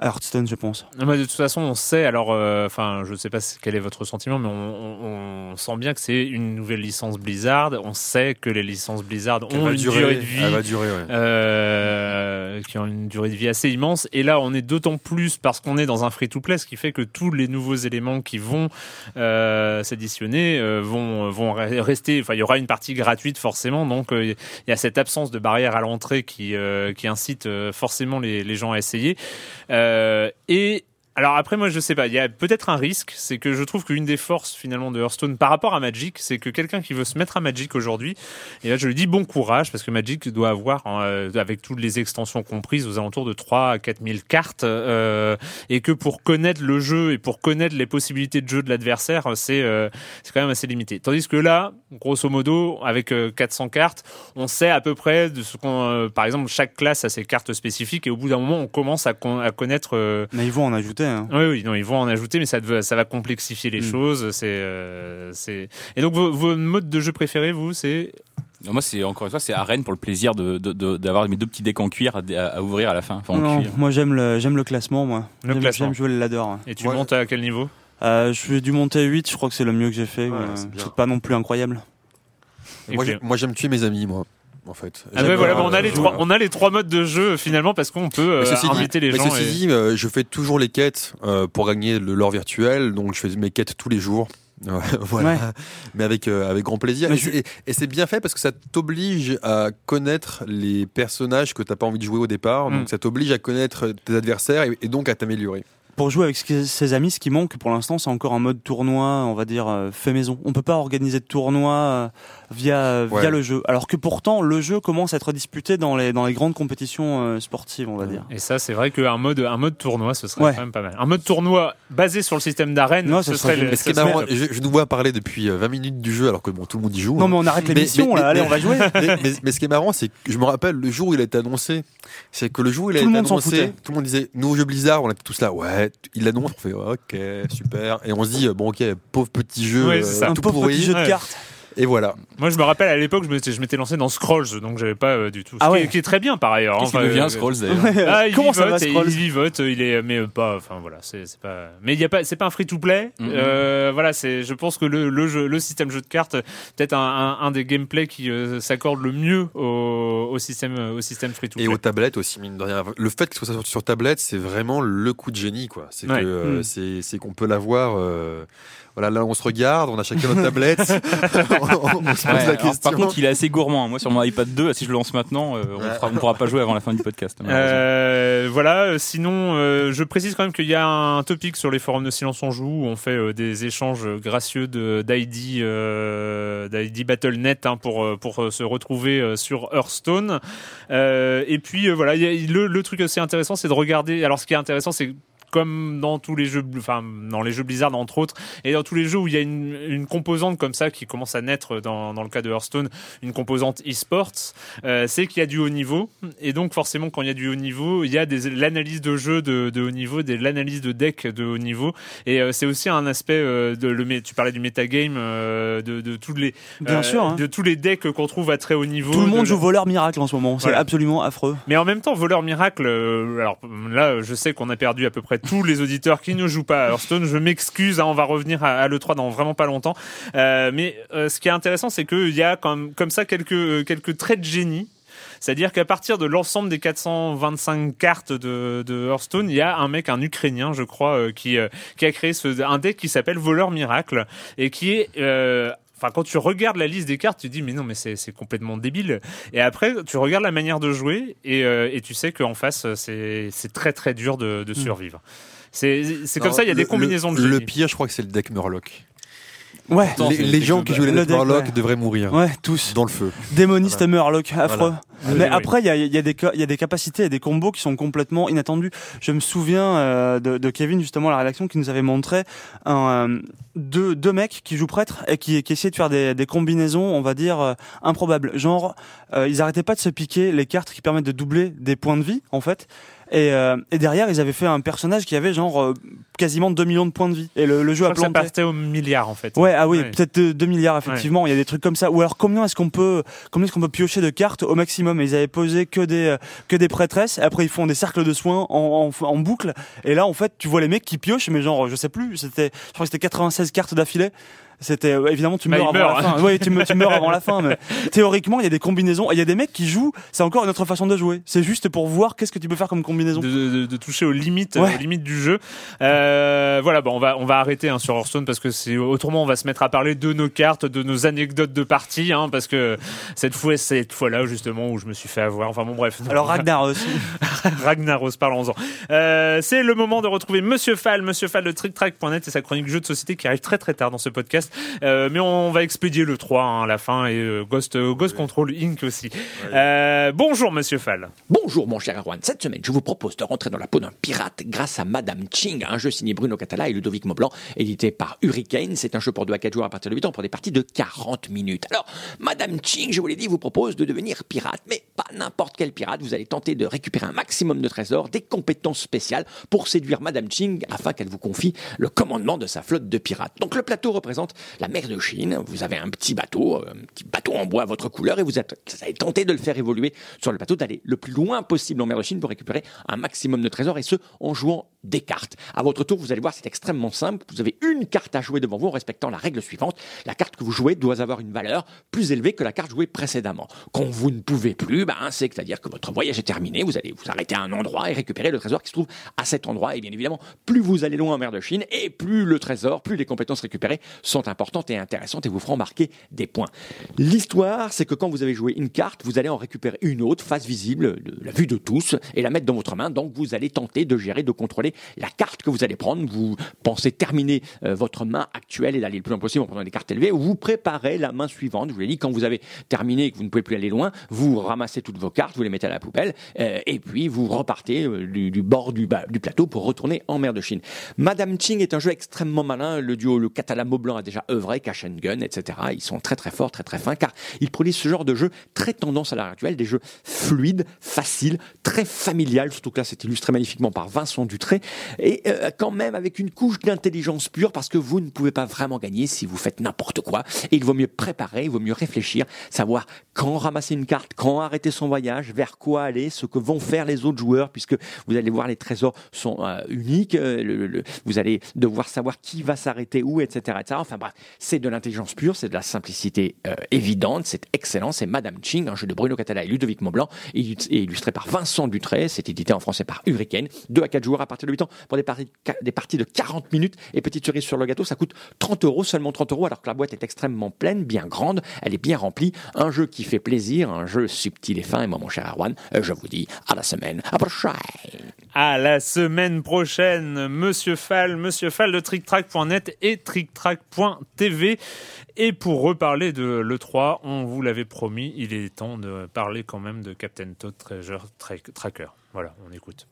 Hearthstone, je pense. Non, mais de toute façon, on sait, alors, euh, enfin, je ne sais pas quel est votre sentiment, mais on, on- on sent bien que c'est une nouvelle licence Blizzard. On sait que les licences Blizzard ont une durer, durée de vie. Elle va durer, ouais. euh, qui ont une durée de vie assez immense. Et là, on est d'autant plus parce qu'on est dans un free-to-play, ce qui fait que tous les nouveaux éléments qui vont euh, s'additionner euh, vont, vont re- rester. Enfin, il y aura une partie gratuite forcément. Donc, euh, il y a cette absence de barrière à l'entrée qui, euh, qui incite euh, forcément les, les gens à essayer. Euh, et alors après, moi, je sais pas. Il y a peut-être un risque, c'est que je trouve qu'une des forces finalement de Hearthstone par rapport à Magic, c'est que quelqu'un qui veut se mettre à Magic aujourd'hui, et là, je lui dis bon courage parce que Magic doit avoir, euh, avec toutes les extensions comprises, aux alentours de 3 à 4 000 cartes, euh, et que pour connaître le jeu et pour connaître les possibilités de jeu de l'adversaire, c'est euh, c'est quand même assez limité. Tandis que là, grosso modo, avec euh, 400 cartes, on sait à peu près de ce qu'on, euh, par exemple, chaque classe a ses cartes spécifiques, et au bout d'un moment, on commence à, à connaître. euh, Mais ils vont en ajouter. Hein. oui, oui, non, ils vont en ajouter, mais ça, va complexifier les Mm. choses. C'est, euh, c'est. Et donc, vos, vos modes de jeu préférés, vous, c'est? Non, Moi, c'est encore une fois, c'est arène pour le plaisir de de- de- d'avoir mes deux petits decks en cuir à, à- à ouvrir à la fin. Enfin, en Non, cuir. moi j'aime le j'aime le classement, moi. Le J'aime- classement. J'aime jouer le ladder. et tu Ouais. montes à quel niveau? Euh, je suis dû monter 8, je crois que c'est le mieux que j'ai fait. Ouais, euh, c'est pas non plus incroyable. Et moi, j'aime tuer mes amis, moi, en fait. Ah voilà, on a les trois, on a les trois modes de jeu finalement parce qu'on peut euh, dit- inviter les mais gens. ceci et- dit, euh, je fais toujours les quêtes euh, pour gagner le lore virtuel, donc je fais mes quêtes tous les jours. [laughs] Voilà, Ouais. mais avec euh, avec grand plaisir. Mais Et je- c'est- Et c'est bien fait parce que ça t'oblige à connaître les personnages que t'as pas envie de jouer au départ. Mm. Donc ça t'oblige à connaître tes adversaires et, et donc à t'améliorer. Pour jouer avec ses ses amis, ce qui manque pour l'instant, c'est encore un mode tournoi, on va dire euh, fait maison. On peut pas organiser de tournoi euh, via Ouais. via le jeu. Alors que pourtant, le jeu commence à être disputé dans les dans les grandes compétitions euh, sportives, on va dire. Et ça, c'est vrai qu'un mode, un mode tournoi, ce serait Ouais. quand même pas mal. Un mode tournoi basé sur le système d'arène, Non, ce ça serait, serait le- Mais ce qui ce est serait marrant, je, je nous vois parler depuis euh, 20 minutes du jeu alors que bon, tout le monde y joue. Non, hein. mais on arrête l'émission mais- là. Allez, mais- on va jouer. mais, mais- mais ce qui est marrant, c'est que je me rappelle le jour où il a été annoncé, c'est que le jour où il a Tout le été monde s'en annoncé, foutait. tout le monde disait nouveau jeu Blizzard, on était tous là, ouais, il l'annonce, on fait ok, super, et on se dit euh, bon ok, pauvre petit jeu, Ouais, euh, c'est ça. un tout pauvre pourri, petit jeu de cartes. Et voilà. Moi, je me rappelle à l'époque, je m'étais, lancé dans Scrolls, donc j'avais pas euh, du tout. Ce Ah qui, ouais. est, qui est très bien par ailleurs. Qu'est-ce Enfin, qu'il devient, euh, Scrolls d'ailleurs [laughs] Ah, il Comment ça va, et Scrolls Il vivote, il est, mais pas, enfin voilà, c'est pas. Mais il y a pas, c'est pas un free to play. Mhm. Euh, voilà, c'est, je pense que le, le jeu, le système jeu de cartes, peut-être un, un, un des gameplays qui euh, s'accorde le mieux au, au système, au système free to Et play. aux tablettes aussi, mine de rien. Le fait que ce soit sur, sur tablette, c'est vraiment le coup de génie, quoi. C'est Ouais. que euh, Mm. c'est c'est qu'on peut l'avoir. Voilà, là on se regarde, on a chacun notre tablette, [laughs] on, on se pose Ouais, la alors, question. par contre, il est assez gourmand. Moi, sur mon iPad 2, si je le lance maintenant, euh, on on pourra pas jouer avant la fin du podcast. Euh, voilà. euh, Sinon, euh, je précise quand même qu'il y a un topic sur les forums de Silence on joue où on fait euh, des échanges gracieux de d'ID euh, d'ID BattleNet hein, pour pour se retrouver euh, sur Hearthstone. Euh, et puis euh, voilà, il y a- le, le truc assez intéressant, c'est de regarder. Alors, ce qui est intéressant, c'est comme dans tous les jeux, enfin dans les jeux Blizzard entre autres, et dans tous les jeux où il y a une, une composante comme ça qui commence à naître dans, dans le cas de Hearthstone, une composante e-sports, euh, c'est qu'il y a du haut niveau, et donc forcément quand il y a du haut niveau, il y a des l'analyse de jeu de, de haut niveau, des l'analyse de deck de haut niveau, et euh, c'est aussi un aspect euh, de le tu parlais du metagame euh, de, de tous les Bien euh, sûr, hein. de tous les decks qu'on trouve à très haut niveau. Tout le de monde la- joue voleur miracle en ce moment. C'est Voilà. absolument affreux. mais en même temps, Voleur Miracle, euh, alors là, je sais qu'on a perdu à peu près tous les auditeurs qui ne jouent pas à Hearthstone. Je m'excuse, hein, on va revenir à, à l'E3 dans vraiment pas longtemps. Euh, mais euh, ce qui est intéressant, c'est qu'il y a comme, comme ça quelques, euh, quelques traits de génie. C'est-à-dire qu'à partir de l'ensemble des 425 cartes de, de Hearthstone, il y a un mec, un Ukrainien, je crois, euh, qui, euh, qui a créé ce, un deck qui s'appelle Voleur Miracle et qui est euh, Enfin, quand tu regardes la liste des cartes, tu te dis mais non, mais c'est complètement débile. Et après, tu regardes la manière de jouer et, euh, et tu sais qu'en face, c'est très très dur de, de survivre. C'est c'est comme ça, il y a le- des combinaisons le, de Le pire, je crois que c'est le deck Murloc. Ouais. Les gens qui jouent les deck, Murloc ouais. devraient mourir Ouais, tous. dans le feu. Démoniste Murloc, affreux. Mais oui, après, il y a, il y, a des y a des capacités et des combos qui sont complètement inattendus. Je me souviens euh, de, de Kevin, justement, à la rédaction, qui nous avait montré un, euh, deux, deux mecs qui jouent prêtre et qui, qui essayaient de faire des, des combinaisons, on va dire, euh, improbables. Genre, euh, ils arrêtaient pas de se piquer les cartes qui permettent de doubler des points de vie, en fait. Et, euh, et derrière, ils avaient fait un personnage qui avait genre euh, quasiment 2 millions de points de vie. Et le, le jeu Je a que ça planté. partait au milliard en fait. Ouais, ah oui, peut-être 2 milliards effectivement. Il y a des trucs comme ça. Ou alors combien est-ce qu'on peut, combien est-ce qu'on peut piocher de cartes au maximum? Et Ils avaient posé que des euh, que des prêtresses. Après ils font des cercles de soins en, en, en boucle. Et là en fait tu vois les mecs qui piochent, mais genre je sais plus. C'était, je crois que c'était 96 cartes d'affilée. C'était euh, évidemment tu Bah, meurs il avant meurt, la hein. fin. Oui, tu, me- tu meurs avant la [laughs] fin. Mais théoriquement il y a des combinaisons. Il y a des mecs qui jouent. C'est encore une autre façon de jouer. C'est juste pour voir qu'est-ce que tu peux faire comme combinaison. de, de- de toucher aux limites, Ouais. aux limites du jeu. Euh, voilà, bon, on va on va arrêter hein, sur Hearthstone parce que c'est autrement on va se mettre à parler de nos cartes, de nos anecdotes de partie, hein, parce que cette fois cette fois là justement où je me suis fait avoir. Enfin bon bref. Alors Ragnar aussi. [laughs] Ragnaros, parlons-en. Euh, c'est le moment de retrouver Monsieur Fall, Monsieur Fall de TrickTrack.net et sa chronique jeux de société qui arrive très très tard dans ce podcast. Euh, mais on va expédier le 3 hein, à la fin et euh, Ghost, euh, Ghost Control Inc. aussi. Euh, bonjour Monsieur Fall. Bonjour mon cher Erwan, cette semaine je vous propose de rentrer dans la peau d'un pirate grâce à Madame Ching, un jeu signé Bruno Catala et Ludovic Maublanc, édité par Hurricane. C'est un jeu pour 2 à 4 joueurs à partir de 8 ans pour des parties de 40 minutes. Alors, Madame Ching, je vous l'ai dit, vous propose de devenir pirate, mais pas n'importe quel pirate. Vous allez tenter de récupérer un maximum de trésors, des compétences spéciales pour séduire Madame Ching afin qu'elle vous confie le commandement de sa flotte de pirates. Donc le plateau représente la mer de Chine. Vous avez un petit bateau, euh, un petit bateau en bois à votre couleur et vous, allez tenter de le faire évoluer sur le bateau, d'aller le plus loin possible en mer de Chine pour récupérer un maximum de trésors et ce en jouant des cartes. À votre tour, vous allez voir, c'est extrêmement simple. Vous avez une carte à jouer devant vous en respectant la règle suivante. La carte que vous jouez doit avoir une valeur plus élevée que la carte jouée précédemment. Quand vous ne pouvez plus, ben, c'est-à-dire que votre voyage est terminé, vous allez vous arrêter à un endroit et récupérer le trésor qui se trouve à cet endroit. Et bien évidemment, plus vous allez loin en mer de Chine et plus le trésor, plus les compétences récupérées sont importantes et intéressantes et vous feront marquer des points. L'histoire, c'est que quand vous avez joué une carte, vous allez en récupérer une autre, face visible, de la vue de tous, et la mettre dans votre main. Donc vous allez tenter de gérer, de contrôler la carte que vous allez prendre. Vous pensez terminer euh, votre main actuelle et d'aller le plus loin possible en prenant des cartes élevées. Vous préparez la main suivante. Je vous l'ai dit, quand vous avez terminé et que vous ne pouvez plus aller loin, vous ramassez toutes vos cartes, vous les mettez à la poubelle, euh, et puis vous repartez euh, du, bord du plateau pour retourner en mer de Chine. Madame Ching est un jeu extrêmement malin. Le duo, le catalan Blanc a déjà Cash and Gun, etc. Ils sont très très forts, très très fins, car ils produisent ce genre de jeu très tendance à l'heure actuelle, des jeux fluides, faciles, très familial. Surtout que là, c'est illustré magnifiquement par Vincent Dutré, et euh, quand même avec une couche d'intelligence pure, parce que vous ne pouvez pas vraiment gagner si vous faites n'importe quoi. Et il vaut mieux préparer, il vaut mieux réfléchir, savoir quand ramasser une carte, quand arrêter son voyage, vers quoi aller, ce que vont faire les autres joueurs, puisque vous allez voir les trésors sont euh, uniques. euh, vous allez devoir savoir qui va s'arrêter où, etc., etc. Enfin c'est de l'intelligence pure, c'est de la simplicité euh, évidente, c'est excellent. C'est Madame Ching, un jeu de Bruno Catala et Ludovic Maublanc, illustré par Vincent Dutré. C'est édité en français par Hurricane. 2 à 4 joueurs à partir de 8 ans pour des parties, de 40 minutes. Et petite cerise sur le gâteau, ça coûte 30 euros, seulement 30 euros, alors que la boîte est extrêmement pleine, bien grande, elle est bien remplie. Un jeu qui fait plaisir, un jeu subtil et fin. Et moi, mon cher Arwan, euh, je vous dis à la semaine à prochaine. À la semaine prochaine, Monsieur Fall, Monsieur Fall de TrickTrack.net et TrickTrack.tv. Et pour reparler de l'E3, on vous l'avait promis, il est temps de parler quand même de Captain Toad Treasure Tra- Tracker. Voilà, on écoute.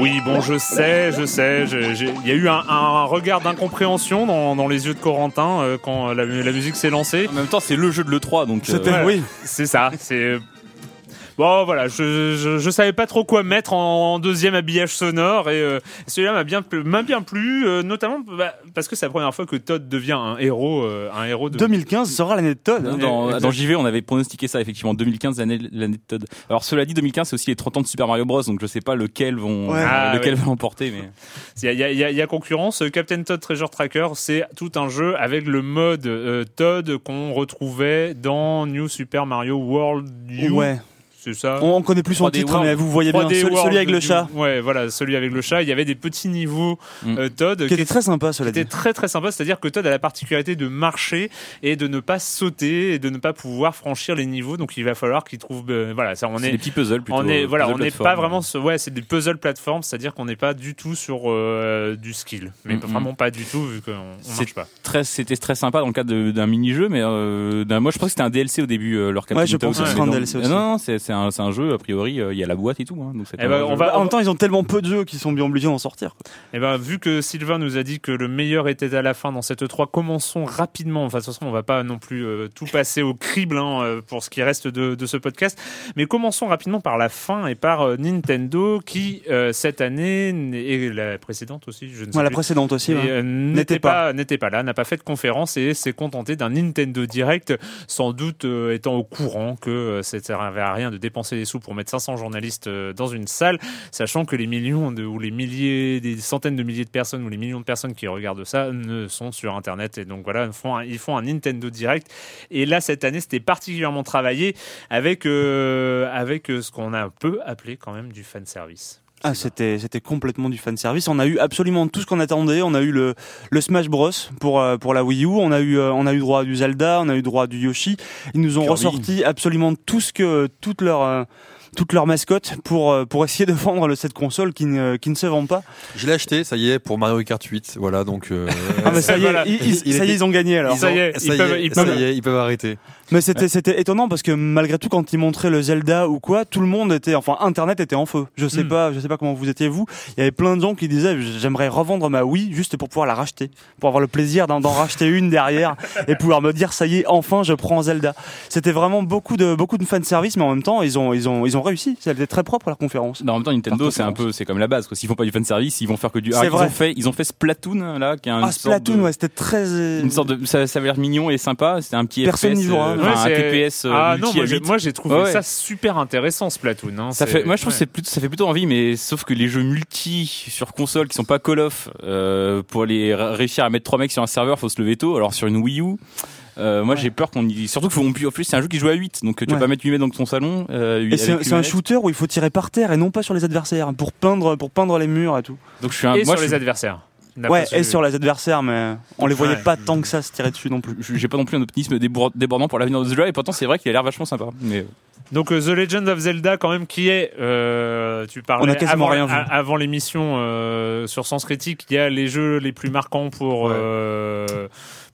Oui, bon, je sais, je sais. je- j'ai- Il y a eu un, un regard d'incompréhension dans, dans les yeux de Corentin euh, quand la, la musique s'est lancée. En même temps, c'est le jeu de l'E3, donc. euh, C'était ouais. oui. C'est ça. C'est bon, voilà. Je, je je savais pas trop quoi mettre en, deuxième habillage sonore et euh, celui-là m'a bien plu- m'a bien plu, euh, notamment bah, parce que c'est la première fois que Todd devient un héros, euh, un héros de 2015 sera l'année de Todd. hein. Dans, dans JV, on avait pronostiqué ça, effectivement, 2015, l'année l'année de Todd. Alors, cela dit, 2015, c'est aussi les 30 ans de Super Mario Bros, donc je sais pas lequel vont, Ouais. euh, Ah, lequel ouais. va l'emporter, mais. Il y a, il y a- il y a- il y a concurrence. Captain Todd Treasure Tracker, c'est tout un jeu avec le mode euh, Todd qu'on retrouvait dans New Super Mario World U. Ouais. C'est ça. On, on connaît plus son 3D titre, World. mais vous voyez bien 3D celui, World avec le du- chat, Ouais, voilà, celui avec le chat. Il y avait des petits niveaux Mm. euh, Todd qui était très sympa, cela qui était dit. très très sympa. C'est-à-dire que Todd a la particularité de marcher et de ne pas sauter et de ne pas pouvoir franchir les niveaux. Donc il va falloir qu'il trouve. euh, voilà, ça, on C'est est. des petits puzzles plutôt. on est euh, voilà, puzzle on n'est pas vraiment. ce- Ouais, c'est des puzzle plateformes, c'est-à-dire qu'on n'est pas du tout sur euh, du skill, mais Mm, vraiment pas du tout vu qu'on on C'est- marche pas. Très, c'était très sympa dans le cadre d'un mini-jeu, mais euh, d'un- moi je pense que c'était un DLC au début. Euh, leur Ouais, je pense que ce mais sera un DLC aussi. Non, non, c'est c'est un, jeu, a priori, euh, il y a la boîte et tout. Hein, donc Eh ben, on va- En même temps, ils ont tellement peu de jeux qu'ils sont bien obligés d'en sortir. Et ben, vu que Sylvain nous a dit que le meilleur était à la fin dans cette 3, commençons rapidement. Enfin, de toute façon, on va pas non plus euh, tout passer au crible hein, euh, pour ce qui reste de, de ce podcast. Mais commençons rapidement par la fin et par euh, Nintendo qui, euh, cette année, et la précédente aussi, je ne sais Ouais, la plus, précédente aussi. ouais. euh, n'était pas, n'était pas là, n'a pas fait de conférence et s'est contenté d'un Nintendo Direct, sans doute euh, étant au courant que euh, ça ne servait à rien de dépenser des sous pour mettre 500 journalistes euh, dans une salle, sachant que les millions ou les milliers, des centaines de milliers de personnes ou les millions de personnes qui regardent ça ne sont sur Internet et donc voilà, ils font un, ils font un Nintendo Direct. Et là cette année, c'était particulièrement travaillé avec euh, avec euh, ce qu'on a un peu appelé quand même du fan service. Ah, c'était c'était complètement du fan service. On a eu absolument tout ce qu'on attendait. On a eu le le Smash Bros pour euh, pour la Wii U. On a eu euh, on a eu droit à du Zelda. On a eu droit à du Yoshi. Ils nous ont Kirby. ressorti absolument tout ce que toute leur euh, toute leur mascotte pour euh, pour essayer de [laughs] vendre le cette console qui ne qui ne se vend pas. Je l'ai acheté, ça y est, pour Mario Kart 8. Voilà, donc. euh, Ah mais ça y est, Voilà. ils, ils- Il ça y est, ils ont gagné alors. Ça est, ils peuvent- y est, ils peuvent arrêter. Mais c'était c'était étonnant parce que malgré tout quand ils montraient le Zelda ou quoi, tout le monde était enfin internet était en feu. Je sais Hmm. pas, je sais pas comment vous étiez vous. Il y avait plein de gens qui disaient j'aimerais revendre ma Wii juste pour pouvoir la racheter, pour avoir le plaisir d'en racheter une derrière [laughs] et pouvoir me dire ça y est, enfin je prends Zelda. C'était vraiment beaucoup de beaucoup de fan service mais en même temps, ils ont ils ont ils ont réussi. Ça était très propre leur conférence. Non, en même temps, Nintendo, c'est un peu, c'est comme la base. S'ils font pas du fan service, ils vont faire que du. Ah, ils vrai. ont fait, ils ont fait Splatoon là, qui est un Ah Splatoon ouais, c'était très euh, une sorte de, ça, ça avait l'air mignon et sympa. C'était un petit Personne n'y jouera, euh. Enfin, un TPS. euh, ah non, multi moi j'ai, huit. moi, j'ai trouvé Ouais, ça super intéressant Splatoon. hein. Ça fait, moi je trouve ouais. c'est ça fait plutôt envie, mais sauf que les jeux multi sur console qui sont pas Call of, euh, pour les réussir à mettre trois mecs sur un serveur, faut se lever tôt. Alors sur une Wii U, euh, moi j'ai peur qu'on y, surtout qu'il faut, on peut- en plus c'est un jeu qui joue à 8 donc tu vas pas mettre 8 mecs dans ton salon. Euh, et c'est un une shooter où il faut tirer par terre et non pas sur les adversaires pour peindre pour peindre les murs et tout. Donc je suis un, Et moi sur je les suis- adversaires. Ouais, et sur les adversaires mais on les voyait Ouais. pas tant que ça se tirer dessus non plus. j'ai pas non plus un optimisme débordant pour l'avenir de ce jeu et pourtant c'est vrai qu'il a l'air vachement sympa. Mais Donc euh, The Legend of Zelda quand même qui est euh, tu parlais On a quasiment avant, rien vu. a- avant l'émission euh, sur Sens Critique il y a les jeux les plus marquants pour Ouais. euh,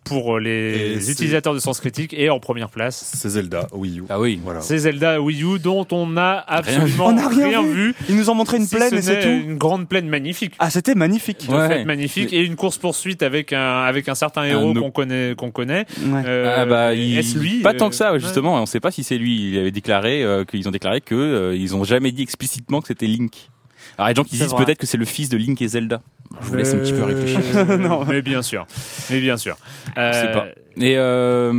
pour Et les utilisateurs de Sens Critique et en première place C'est Zelda, Wii U. ah oui. Voilà. c'est Zelda Wii U dont on n'a absolument On rien vu. vu. Ils nous ont montré une si plaine ce et c'est tout. Une grande plaine magnifique. Ah, c'était magnifique. Ouais. fait magnifique et une course poursuite avec un avec un certain héros no- qu'on connaît qu'on connaît. Ouais. Euh, Ah bah, il- est-ce lui pas euh, tant que ça, ouais. justement. On sait pas si c'est lui. Il avait déclaré euh, qu'ils ont déclaré que euh, ils ont jamais dit explicitement que c'était Link. Alors il y a des gens qui disent vrai. peut-être que c'est le fils de Link et Zelda. Je vous laisse un petit peu réfléchir. Euh, [laughs] Non. mais bien sûr, mais bien sûr. Euh, Je sais pas. Et euh,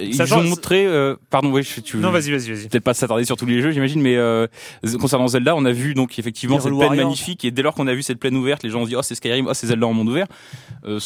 ils Sachant- ont montré. euh, pardon, oui, je, tu, Non, vas-y, vas-y, vas-y. peut-être pas s'attarder sur tous les jeux, j'imagine, mais euh, concernant Zelda, on a vu donc effectivement Hyrule cette plaine magnifique et dès lors qu'on a vu cette plaine ouverte, les gens ont dit oh c'est Skyrim, oh c'est Zelda en monde ouvert. Euh,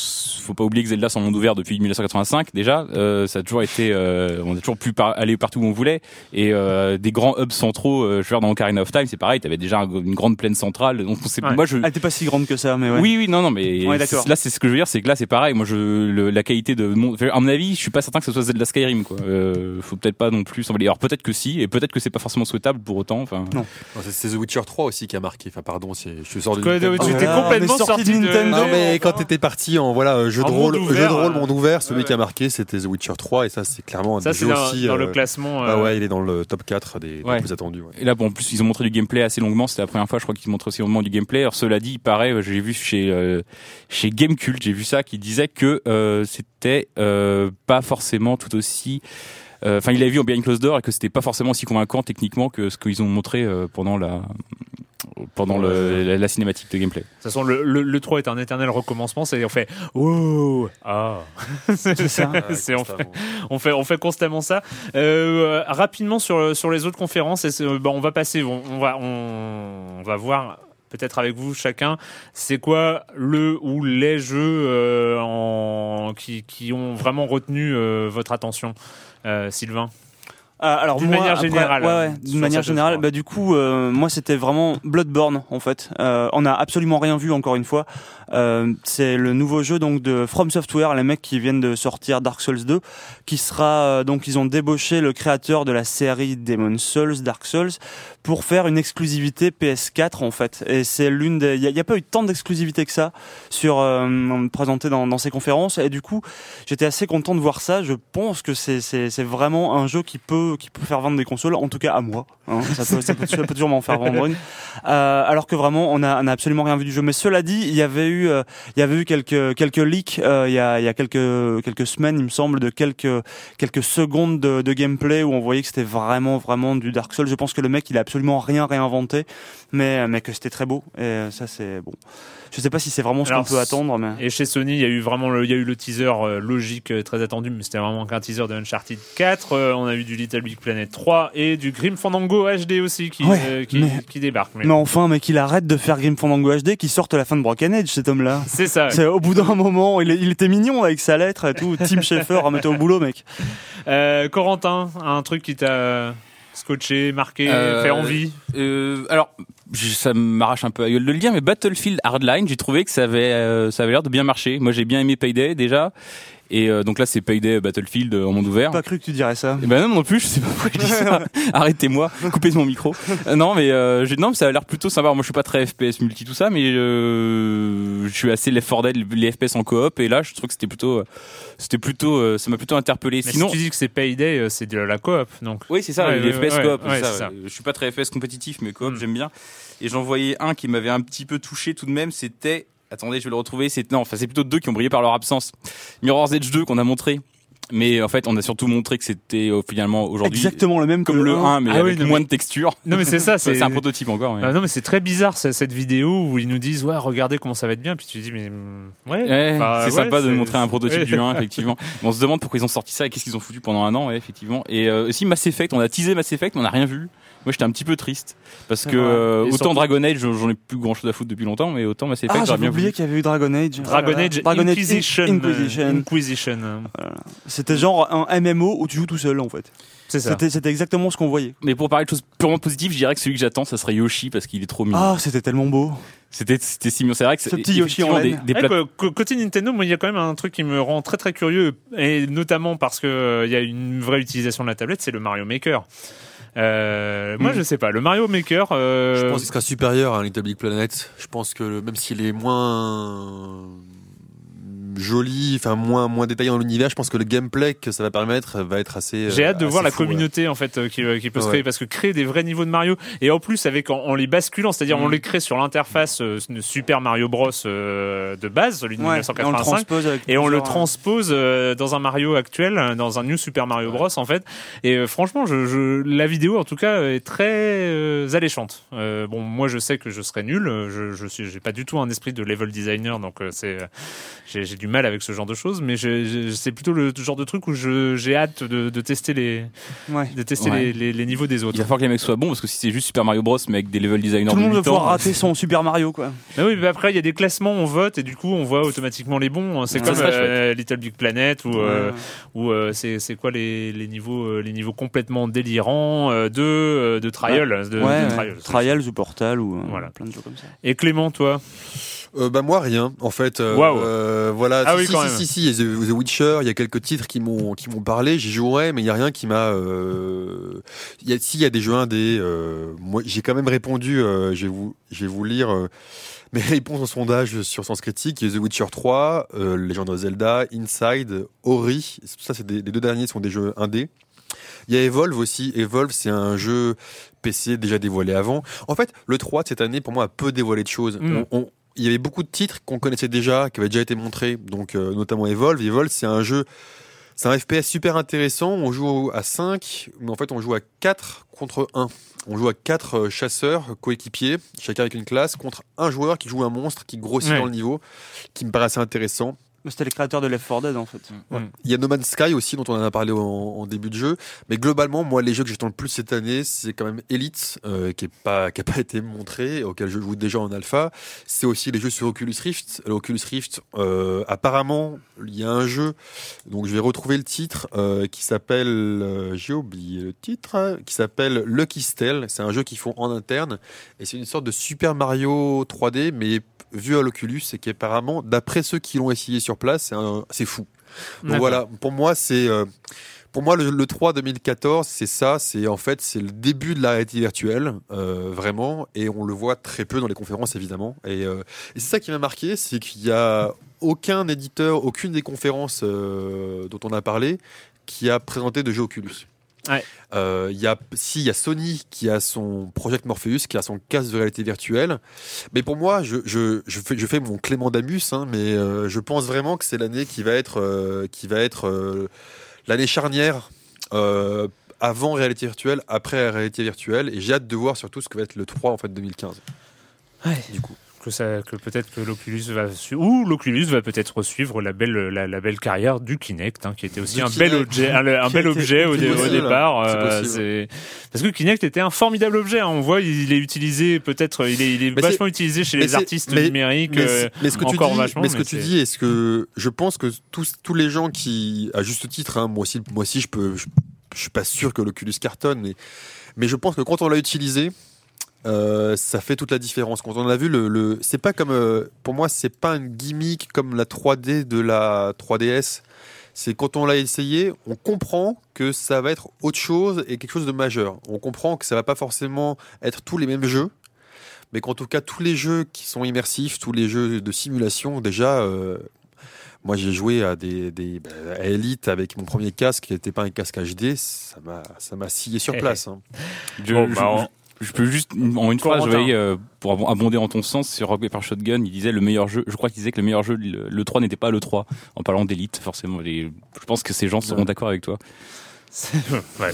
faut pas oublier que Zelda c'est en monde ouvert depuis 1985 déjà. Euh, ça a toujours été, euh, on a toujours pu par- aller partout où on voulait et euh, des grands hubs centraux. Euh, je veux dire dans Ocarina of Time, c'est pareil, t'avais déjà un- une grande plaine centrale. Donc on sait- Ouais. moi je Elle était pas si grande que ça, mais ouais. oui, oui, non, non, mais Ouais, là, c'est ce que je veux dire, c'est que là, c'est pareil. Moi, je, le- la qualité de mon, à mon avis, je suis pas certain que ce soit Zelda Skyrim, quoi. Euh, faut peut-être pas non plus. Alors peut-être que si, et peut-être que c'est pas forcément souhaitable pour autant. Enfin, Non. Non, c'est- The Witcher 3 aussi qui a marqué. Enfin, pardon, c'est- je suis sorti de tu étais là, complètement sorti sorti de de Nintendo. Non mais quand t'étais parti en voilà euh, jeu de rôle, monde jeu ouvert, de rôle euh, monde ouvert, celui ouais. qui a marqué c'était The Witcher 3 et ça c'est clairement un Ça, des c'est jeux dans, aussi. dans le euh, classement. Ah euh, ouais, il est dans le top 4 des, plus attendus. ouais. Et là, bon, en plus, ils ont montré du gameplay assez longuement. C'était la première fois, je crois qu'ils montraient aussi longuement du gameplay. Alors, cela dit, il paraît, euh, j'ai vu chez euh, chez Gamecult, j'ai vu ça, qui disait que euh, euh, pas forcément tout aussi. euh, Enfin, il avait vu en Behind Closed Door et que c'était pas forcément aussi convaincant techniquement que ce qu'ils ont montré euh, pendant la pendant le, la, la cinématique de gameplay. De toute façon, le, le, le 3 est un éternel recommencement. C'est on fait oh ah. c'est ça. [laughs] c'est- on fait on fait on fait constamment ça. Euh, rapidement sur sur les autres conférences, et bah, on va passer, on, on va on, on va voir peut-être avec vous chacun, c'est quoi le ou les jeux euh, qui qui ont vraiment retenu euh, votre attention, euh, Sylvain? Euh, alors D'une manière générale, ouais, hein, ouais, sur d'une manière générale, bah du coup, euh, moi c'était vraiment Bloodborne en fait. Euh, on a absolument rien vu encore une fois. Euh, c'est le nouveau jeu donc de From Software, les mecs qui viennent de sortir Dark Souls 2, qui sera euh, donc ils ont débauché le créateur de la série Demon Souls, Dark Souls, pour faire une exclusivité PS4 en fait. Et c'est l'une des, il y, a- pas eu tant d'exclusivité que ça sur euh, présenté dans, dans ces conférences. Et du coup, j'étais assez content de voir ça. Je pense que c'est c'est c'est vraiment un jeu qui peut qui peut faire vendre des consoles, en tout cas à moi. hein. Ça peut toujours m'en faire vendre une. Euh, alors que vraiment, on a on a absolument rien vu du jeu. Mais cela dit, il y avait eu euh, il y avait eu quelques quelques leaks euh, il y a il y a quelques quelques semaines, il me semble, de quelques quelques secondes de, de gameplay où on voyait que c'était vraiment vraiment du Dark Souls. Je pense que le mec il a absolument rien réinventé, mais mais que c'était très beau. Et euh, ça c'est bon. Je sais pas si c'est vraiment ce qu'on peut attendre, mais Et chez Sony, il y a eu vraiment le, il y a eu le teaser euh, logique euh, très attendu, mais c'était vraiment qu'un teaser de Uncharted 4. Euh, on a eu du Little Big Planet 3 et du Grim Fandango HD aussi qui, Ouais, euh, qui, mais- qui débarque. Mais mais enfin, mais qu'il arrête de faire Grim Fandango HD, qu'il sorte la fin de Broken Age, cet homme-là. [laughs] C'est ça. C'est au bout d'un moment, il, était mignon avec sa lettre et tout. Tim Schafer, [laughs] remettez au boulot, mec. Euh, Corentin, un truc qui t'a scotché, marqué, Euh, fait envie? Euh, alors, ça m'arrache un peu à gueule de le dire, mais Battlefield Hardline, j'ai trouvé que ça avait, euh, ça avait l'air de bien marcher. Moi, j'ai bien aimé Payday déjà. Et euh, donc là, c'est Payday Battlefield euh, en monde ouvert. Pas cru que tu dirais ça. Eh ben non, non plus, je sais pas pourquoi je dis ça. [laughs] [laughs] Arrêtez-moi, coupez mon micro. Euh, non, mais euh, non, mais ça a l'air plutôt sympa. Moi, je suis pas très FPS multi tout ça, mais euh, je suis assez Left 4 Dead, les FPS en coop. Et là, je trouve que c'était plutôt, c'était plutôt, ça m'a plutôt interpellé. Mais Sinon, si tu dis que c'est Payday, c'est de la coop, donc. oui, c'est ça, Ouais, les ouais, FPS ouais, coop. ça, ça. Je suis pas très FPS compétitif, mais coop, Mm. j'aime bien. Et j'en voyais un qui m'avait un petit peu touché tout de même, c'était. Attendez, je vais le retrouver. C'est non, enfin c'est plutôt deux qui ont brillé par leur absence. Mirror's Edge 2 qu'on a montré, mais en fait on a surtout montré que c'était euh, finalement aujourd'hui Exactement le même que comme le 1, mais Ah oui, avec non, moins mais- de texture. Non mais c'est ça, [laughs] c'est un prototype encore. mais- Ah non mais c'est très bizarre ça, cette vidéo où ils nous disent ouais regardez comment ça va être bien puis tu te dis mais mm, ouais, c'est ouais, sympa de montrer un prototype du 1 [laughs] effectivement. Mais on se demande pourquoi ils ont sorti ça et qu'est-ce qu'ils ont foutu pendant un an ouais, effectivement. Et euh, aussi Mass Effect, on a teasé Mass Effect, mais on n'a rien vu. Moi j'étais un petit peu triste parce que vrai. euh, autant surtout- Dragon Age j'en ai plus grand chose à foutre depuis longtemps, mais autant Mass Effect Ah, j'aurais j'avais bien oublié qu'il y avait eu Dragon Age. Dragon Ah. Age Dragon Age Inquisition. Inquisition. Inquisition. C'était genre un MMO où tu joues tout seul en fait. C'était exactement ce qu'on voyait. Mais pour parler de choses purement positives, je dirais que celui que j'attends, ça serait Yoshi parce qu'il est trop mignon. Ah, c'était tellement beau. C'était c'était si mignon. C'est vrai que Ce c'est- petit Yoshi en des, Ouais, côté Nintendo, moi, il y a quand même un truc qui me rend très très curieux, et notamment parce que euh, y a une vraie utilisation de la tablette, c'est le Mario Maker. Euh, Moi, Mm. je sais pas. Le Mario Maker. euh, Je pense qu'il sera supérieur à Little Big Planet. Je pense que même s'il est moins joli, enfin moins moins détaillé dans l'univers, je pense que le gameplay que ça va permettre va être assez. J'ai euh, hâte de voir la ouais. communauté en fait euh, qui, euh, qui peut se Ouais. créer parce que créer des vrais niveaux de Mario et en plus avec en, en les basculant, c'est-à-dire Mm. on les crée sur l'interface euh, Super Mario Bros euh, de base, celui de Ouais, et on le 1985. transpose avec Et on le plusieurs- transpose euh, dans un Mario actuel, dans un New Super Mario Bros en fait. Et euh, franchement, je, je, la vidéo en tout cas est très euh, alléchante. Euh, bon, moi je sais que je serais nul. euh, Je, je suis, j'ai pas du tout un esprit de level designer, donc euh, c'est, j'ai, j'ai du mal avec ce genre de choses. Mais c'est plutôt le genre de truc où je, j'ai hâte de, de tester les, Ouais. de tester Ouais. les, les, les niveaux des Il autres. va falloir que les mecs soient bons parce que si c'est juste Super Mario Bros mais avec des level designers Tout le de monde va 8 ans, pouvoir rater son Super Mario quoi. Mais oui, mais après il y a des classements, on vote et du coup on voit automatiquement les bons. C'est Ouais. comme euh, Little Big Planet ou euh, ou euh, c'est c'est quoi les, les niveaux euh, les niveaux complètement délirants euh, de euh, de trial de, de Ouais, ouais. trial. Trials ou Portal ou euh, Voilà. plein de jeux comme ça. Et Clément, toi? Euh, bah moi rien en fait. euh, Waouh. euh, voilà. Ah si, oui, si, quand si, même. si, si, a The, Witcher, il y a quelques titres qui m'ont qui m'ont parlé. J'y jouerai, mais il y a rien qui m'a. Euh... Il y a si il y a des jeux indés. Euh... Moi j'ai quand même répondu. Euh, je vais vous je vais vous lire. [laughs] Mes réponses au sondage sur Sens Critique, The Witcher 3, euh, Legend of Zelda, Inside, Ori, ça c'est des, les deux derniers sont des jeux indés. Il y a Evolve aussi. Evolve, c'est un jeu PC déjà dévoilé avant. En fait, le 3 de cette année, pour moi, a peu dévoilé de choses. Mm. On- on- il y avait beaucoup de titres qu'on connaissait déjà, qui avaient déjà été montrés, donc euh, notamment Evolve. Evolve, c'est un jeu, c'est un FPS super intéressant. On joue à 5, mais en fait, on joue à 4 contre 1. On joue à 4 chasseurs coéquipiers, chacun avec une classe, contre un joueur qui joue un monstre qui grossit Ouais. dans le niveau, qui me paraît assez intéressant. C'était les créateurs de Left 4 Dead en fait. Il y a No Man's Sky aussi dont on en a parlé en, en début de jeu, mais globalement moi les jeux que j'attends le plus cette année c'est quand même Elite euh, qui est pas qui a pas [laughs] été montré, auquel je joue déjà en alpha. C'est aussi les jeux sur Oculus Rift. L'Oculus Rift euh, apparemment il y a un jeu donc je vais retrouver le titre euh, qui s'appelle euh, j'ai oublié le titre qui s'appelle Lucky Stell. C'est un jeu qu'ils font en interne et c'est une sorte de Super Mario 3D mais vu à l'Oculus et qui apparemment d'après ceux qui l'ont essayé sur place c'est un- c'est fou. Donc voilà, pour moi, c'est euh, pour moi le, le 3 2014, c'est ça, c'est en fait c'est le début de la réalité virtuelle, euh, vraiment, et on le voit très peu dans les conférences évidemment. Et, euh, et c'est ça qui m'a marqué, c'est qu'il y a aucun éditeur, aucune des conférences euh, dont on a parlé, qui a présenté de jeu Oculus. Ouais. Euh, Il y a, si, il y a Sony qui a son Project Morpheus, qui a son casque de réalité virtuelle. Mais pour moi, je, je, je, fais, je fais mon Clément Damus, hein, mais euh, je pense vraiment que c'est l'année qui va être, euh, qui va être l'année charnière avant réalité virtuelle, après réalité virtuelle. Et j'ai hâte de voir surtout ce que va être le 3 en fait 2015. Du coup. Que, ça, que peut-être que l'Oculus va ou l'Oculus va peut-être suivre la belle, la, la belle carrière du Kinect, hein, qui était aussi Du un bel objet, un, bel objet au, dé- départ. Euh, c'est- parce que Kinect était un formidable objet. hein. On voit, il est utilisé peut-être, il est, il est Mais vachement utilisé chez les artistes mais- numériques. Mais, euh, mais ce que tu dis, vachement, mais ce que tu dis, est-ce que je pense que tous, tous les gens qui, à juste titre, hein, moi aussi, moi aussi, je peux, je, je suis pas sûr que l'Oculus cartonne, mais, mais je pense que quand on l'a utilisé, euh, ça fait toute la différence. Quand on a vu le, le c'est pas comme, euh, pour moi, c'est pas un gimmick comme la 3D de la 3DS. C'est quand on l'a essayé, on comprend que ça va être autre chose et quelque chose de majeur. On comprend que ça va pas forcément être tous les mêmes jeux, mais qu'en tout cas tous les jeux qui sont immersifs, tous les jeux de simulation, déjà, euh, moi j'ai joué à des, des à Elite avec mon premier casque qui n'était pas un casque HD, ça m'a ça m'a scié sur [laughs] place. hein. Je, Bon, je- bah, on- je- je peux juste, en une phrase, je Corentin. voyais, euh, pour ab- abonder en ton sens, sur Rock Paper Shotgun, il disait le meilleur jeu, je crois qu'il disait que le meilleur jeu, le, le 3 n'était pas le 3, en parlant d'élite, forcément. Les- je pense que ces gens seront d'accord avec toi. [laughs] ouais.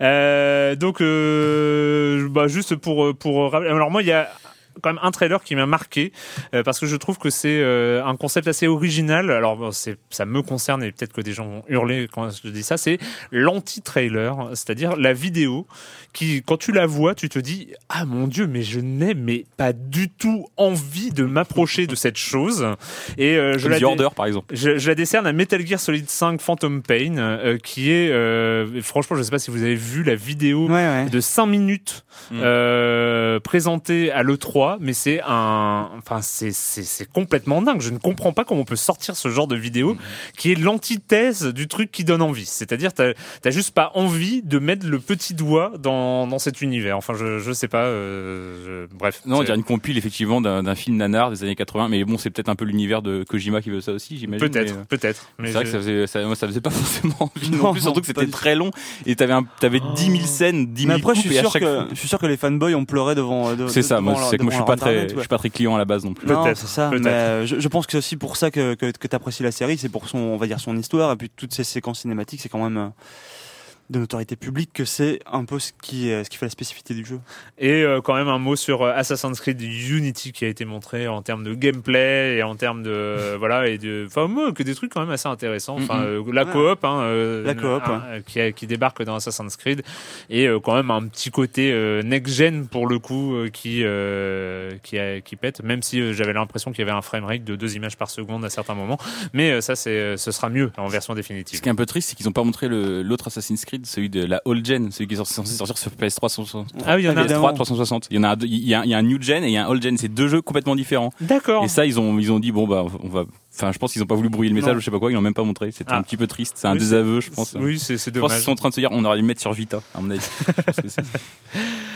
Euh, donc, euh, bah, juste pour pour alors moi il y a quand même un trailer qui m'a marqué euh, parce que je trouve que c'est euh, un concept assez original. Alors bon, c'est ça me concerne et peut-être que des gens vont hurler quand je dis ça. C'est l'anti-trailer, c'est-à-dire la vidéo qui, quand tu la vois, tu te dis ah mon dieu, mais je n'ai mais pas du tout envie de m'approcher de cette chose. Et euh, je Comme la The Order, par exemple. je, je la décerne à Metal Gear Solid 5 Phantom Pain, euh, qui est, euh, franchement, je sais pas si vous avez vu la vidéo Ouais, ouais. de 5 minutes Mm. euh, présentée à l'E3, mais c'est un, enfin, c'est, c'est, c'est complètement dingue. Je ne comprends pas comment on peut sortir ce genre de vidéo qui est l'antithèse du truc qui donne envie. C'est-à-dire, t'as, t'as juste pas envie de mettre le petit doigt dans, dans cet univers. Enfin, je, je sais pas, euh, je- bref. Non, on C'est- dirait une compile, effectivement, d'un film nanar des années 80, mais bon, c'est peut-être un peu l'univers de Kojima qui veut ça aussi, j'imagine. Peut-être, mais, euh, peut-être. Mais C'est vrai je- que ça faisait, ça, moi, ça faisait pas [laughs] forcément envie non, Non, plus, surtout que c'était très long et t'avais un, t'avais 10 000 scènes, 10 Mais 000 après, je suis et à sûr chaque que je suis sûr que les fanboys ont pleuré devant. de- C'est ça, moi, c'est que moi, je suis leur pas très, internet, je suis pas très client à la base non plus. Non, Peut-être, c'est ça. Mais euh, je, je pense que c'est aussi pour ça que, que, que tu apprécies la série, c'est pour son, on va dire, son histoire et puis toutes ces séquences cinématiques, c'est quand même euh, de notoriété publique que c'est un peu ce qui, euh, ce qui fait la spécificité du jeu. Et euh, quand même un mot sur euh, Assassin's Creed Unity qui a été montré en termes de gameplay et en termes de [laughs] voilà et de enfin moi, que des trucs quand même assez intéressants. Enfin euh, la Ouais. coop hein, euh, La coop, qui, qui débarque dans Assassin's Creed et euh, quand même un petit côté euh, next gen pour le coup euh, qui euh, qui a- qui pète. Même si euh, j'avais l'impression qu'il y avait un framerate de deux images par seconde à certains moments, mais euh, ça c'est ce sera mieux en version définitive. Ce qui est un peu triste, c'est qu'ils n'ont pas montré l'autre Assassin's Creed, celui de la old gen, celui qui est censé sortir sur PS3 360. Ah oui, il y en a Évidemment. PS3 360. Il y en a, il y a un new gen et il y a un old gen. C'est deux jeux complètement différents. D'accord. Et ça, ils ont, ils ont dit bon bah on va. Enfin, je pense qu'ils ont pas voulu brouiller le message Non. ou je sais pas quoi. Ils l'ont même pas montré. C'était Ah. un petit peu triste. C'est un Oui, désaveu, je pense. Oui, c'est c'est Je pense qu'ils dommage. sont en train de se dire on aurait dû le mettre sur Vita, à mon avis. [laughs]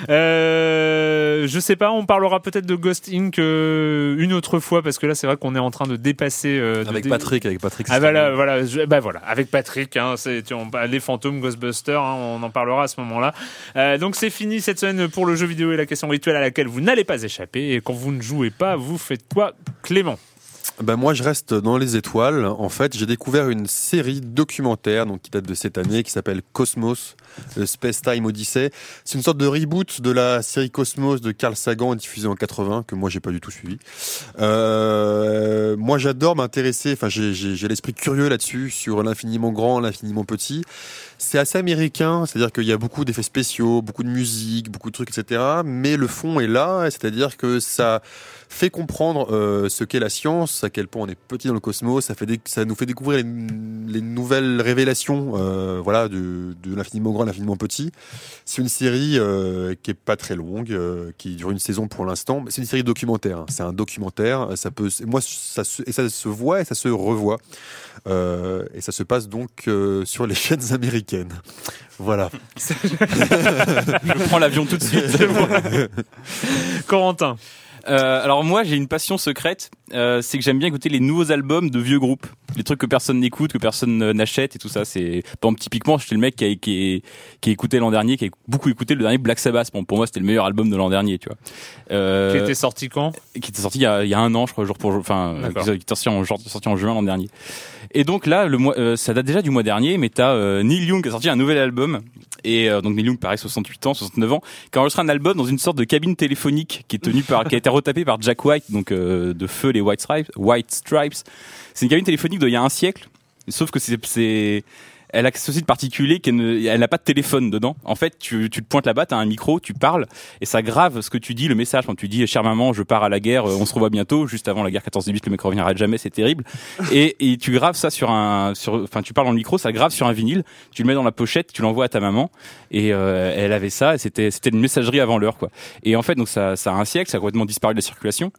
Euh, je sais pas, on parlera peut-être de Ghost Inc euh, une autre fois parce que là c'est vrai qu'on est en train de dépasser. euh, de Avec dé- Patrick, avec Patrick. Ah bah là, voilà, je- bah voilà, avec Patrick, hein, c'est tu- on- les fantômes, Ghostbusters, hein, on en parlera à ce moment-là. Euh, donc c'est fini cette semaine pour le jeu vidéo et la question rituelle à laquelle vous n'allez pas échapper. Et quand vous ne jouez pas, vous faites quoi, Clément? Ben moi, je reste dans les étoiles. En fait, j'ai découvert une série documentaire donc qui date de cette année, qui s'appelle Cosmos, le Space Time Odyssey. C'est une sorte de reboot de la série Cosmos de Carl Sagan, diffusée en 80, que moi j'ai pas du tout suivi. Euh, moi, j'adore m'intéresser. Enfin, j'ai l'esprit curieux là-dessus sur l'infiniment grand, l'infiniment petit. C'est assez américain, c'est-à-dire qu'il y a beaucoup d'effets spéciaux, beaucoup de musique, beaucoup de trucs, etc. Mais le fond est là, c'est-à-dire que ça fait comprendre euh, ce qu'est la science, à quel point on est petit dans le cosmos, ça, fait dé- ça nous fait découvrir les, les nouvelles révélations euh, voilà, de, de l'infiniment grand, l'infiniment petit. C'est une série euh, qui est pas très longue, euh, qui dure une saison pour l'instant, mais c'est une série documentaire. hein. C'est un documentaire, ça peut, moi, ça se, et ça se voit et ça se revoit. Et ça se passe donc sur les [laughs] chaînes américaines. Voilà. [laughs] Je prends l'avion tout de suite. [laughs] Corentin. Euh, alors moi j'ai une passion secrète, euh, c'est que j'aime bien écouter les nouveaux albums de vieux groupes, les trucs que personne n'écoute, que personne n'achète et tout ça. C'est par exemple typiquement j'étais le mec qui a, qui, a écouté l'an dernier, qui a beaucoup écouté le dernier Black Sabbath. Bon pour moi c'était le meilleur album de l'an dernier, tu vois. Euh, Qui était sorti quand? qui était sorti il y, a, il y a un an, je crois, jour pour jour. Enfin, qui était sorti en, sorti en juin l'an dernier. Et donc là, le mois, euh, ça date déjà du mois dernier, mais t'as euh, Neil Young qui a sorti un nouvel album. Et euh, donc Neil Young, pareil, 68 ans, 69 ans, qui a enregistré un album dans une sorte de cabine téléphonique qui est tenue par, qui a été retapé par Jack White, donc euh, de feu les White Stripes. White Stripes. C'est une cabine téléphonique d'il y a un siècle, sauf que c'est, c'est elle a ceci de particulier qu'elle n'a pas de téléphone dedans. En fait, tu, te pointes là-bas, tu as un micro, tu parles, et ça grave ce que tu dis, le message. Quand tu dis, chère maman, je pars à la guerre, euh, on se revoit bientôt, juste avant la guerre 14-18, le mec reviendra jamais, c'est terrible. Et, tu graves ça sur un, enfin, tu parles le micro, ça grave sur un vinyle, tu le mets dans la pochette, tu l'envoies à ta maman, et euh, elle avait ça, c'était, c'était une messagerie avant l'heure, quoi. Et en fait, donc ça, ça a un siècle, ça a complètement disparu de la circulation.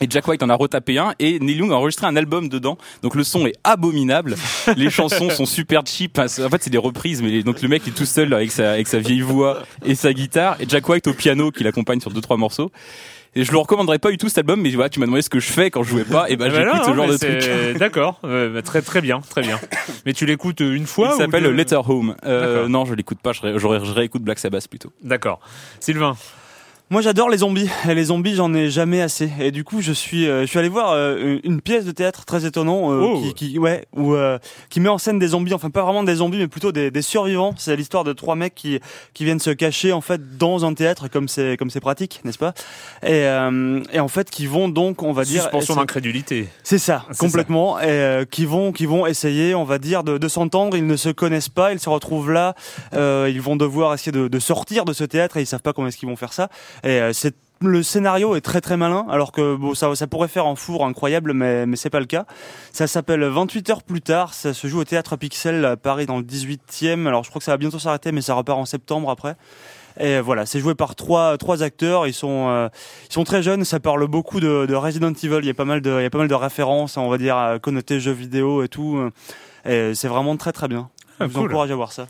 Et Jack White en a retapé un et Neil Young a enregistré un album dedans. Donc le son est abominable. [laughs] Les chansons sont super cheap. En fait, c'est des reprises, mais donc le mec est tout seul avec sa, avec sa vieille voix et sa guitare et Jack White au piano qui l'accompagne sur deux trois morceaux. Et je le recommanderais pas du tout cet album, mais voilà, tu m'as demandé ce que je fais quand je jouais pas, et ben Ah bah j'écoute non, ce genre de truc. [laughs] D'accord, euh, bah, très très bien, très bien. [coughs] Mais tu l'écoutes une fois Il s'appelle Letter Home. Euh, non, je l'écoute pas. Je, ré- je réécoute Black Sabbath plutôt. D'accord. Sylvain. Moi j'adore les zombies et les zombies j'en ai jamais assez et du coup je suis euh, je suis allé voir euh, une pièce de théâtre très étonnant euh, Oh. qui, qui ouais où, euh, qui met en scène des zombies enfin pas vraiment des zombies mais plutôt des, des survivants c'est l'histoire de trois mecs qui qui viennent se cacher en fait dans un théâtre comme c'est comme c'est pratique n'est-ce pas? Et euh, et en fait qui vont donc on va dire Suspension d'incrédulité. c'est ça, complètement. Et euh, qui vont, qui vont essayer, on va dire, de, de s'entendre. Ils ne se connaissent pas, ils se retrouvent là. Euh, ils vont devoir essayer de, de sortir de ce théâtre et ils savent pas comment est-ce qu'ils vont faire ça. Et euh, c'est le scénario est très très malin, alors que bon, ça, ça pourrait faire un four incroyable, mais, mais c'est pas le cas. Ça s'appelle 28 heures plus tard, ça se joue au théâtre Pixel à Paris dans le 18e. Alors je crois que ça va bientôt s'arrêter, mais ça repart en septembre après. Et voilà, c'est joué par trois trois acteurs. Ils sont euh, ils sont très jeunes. Ça parle beaucoup de, de Resident Evil. Il y a pas mal de il y a pas mal de références, on va dire euh, connotées jeux vidéo et tout. Et c'est vraiment très très bien. Je [laughs] vous cool. encourage à voir ça.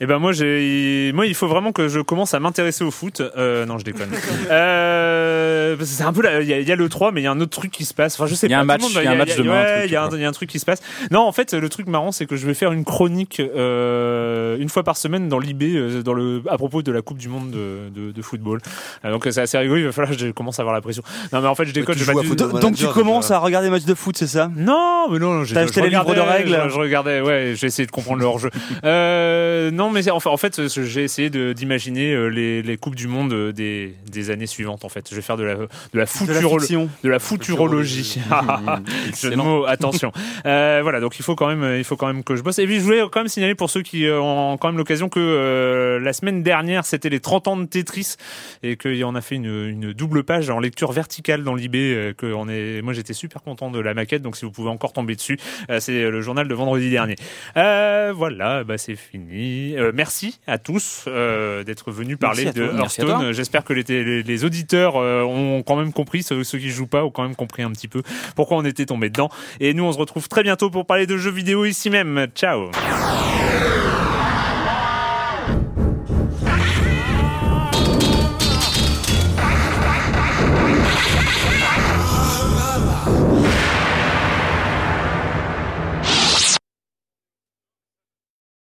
Eh ben moi j'ai moi il faut vraiment que je commence à m'intéresser au foot. Euh, non je déconne. [laughs] euh, c'est un peu il y, a- y le 3 mais il y a un autre truc qui se passe. Enfin je sais Il y a pas. un match- monde- il y a un match demain, il y a un- y truc qui se passe. Non en fait le truc marrant c'est que je vais faire une chronique euh, une fois par semaine dans l'IB dans le à propos de la Coupe du monde de, de, de football. Donc c'est assez rigolo. Il va falloir que je commence à avoir la pression. Non mais en fait je déconne. du- Donc tu commences à regarder des matchs de foot, c'est ça? Non, mais non, j'ai T'as acheté les livres de règles Je, je regardais, ouais, j'ai essayé de comprendre le [laughs] Euh, non, mais enfin, en fait, j'ai essayé d'imaginer euh, les, les coupes du monde euh, des, des années suivantes. En fait, je vais faire de la de la De la de futurologie. [laughs] Jeu de mots, attention. [laughs] Euh, voilà, donc il faut quand même, il faut quand même que je bosse. Et puis je voulais quand même signaler pour ceux qui ont quand même l'occasion que euh, la semaine dernière c'était les 30 ans de Tetris et qu'il en a fait une, une double page en lecture verticale dans l'IB. que on est, moi j'étais super content de la maquette, donc si vous pouvez encore tomber dessus, euh, c'est le journal de vendredi dernier. Euh, voilà, bah c'est fini. Euh, merci à tous euh, d'être venus parler de Hearthstone. J'espère que les, les, les auditeurs euh, ont quand même compris, ceux, ceux qui jouent pas ont quand même compris un petit peu pourquoi on était tombé dedans. Et nous, on se retrouve très bientôt pour parler de jeux vidéo ici même. Ciao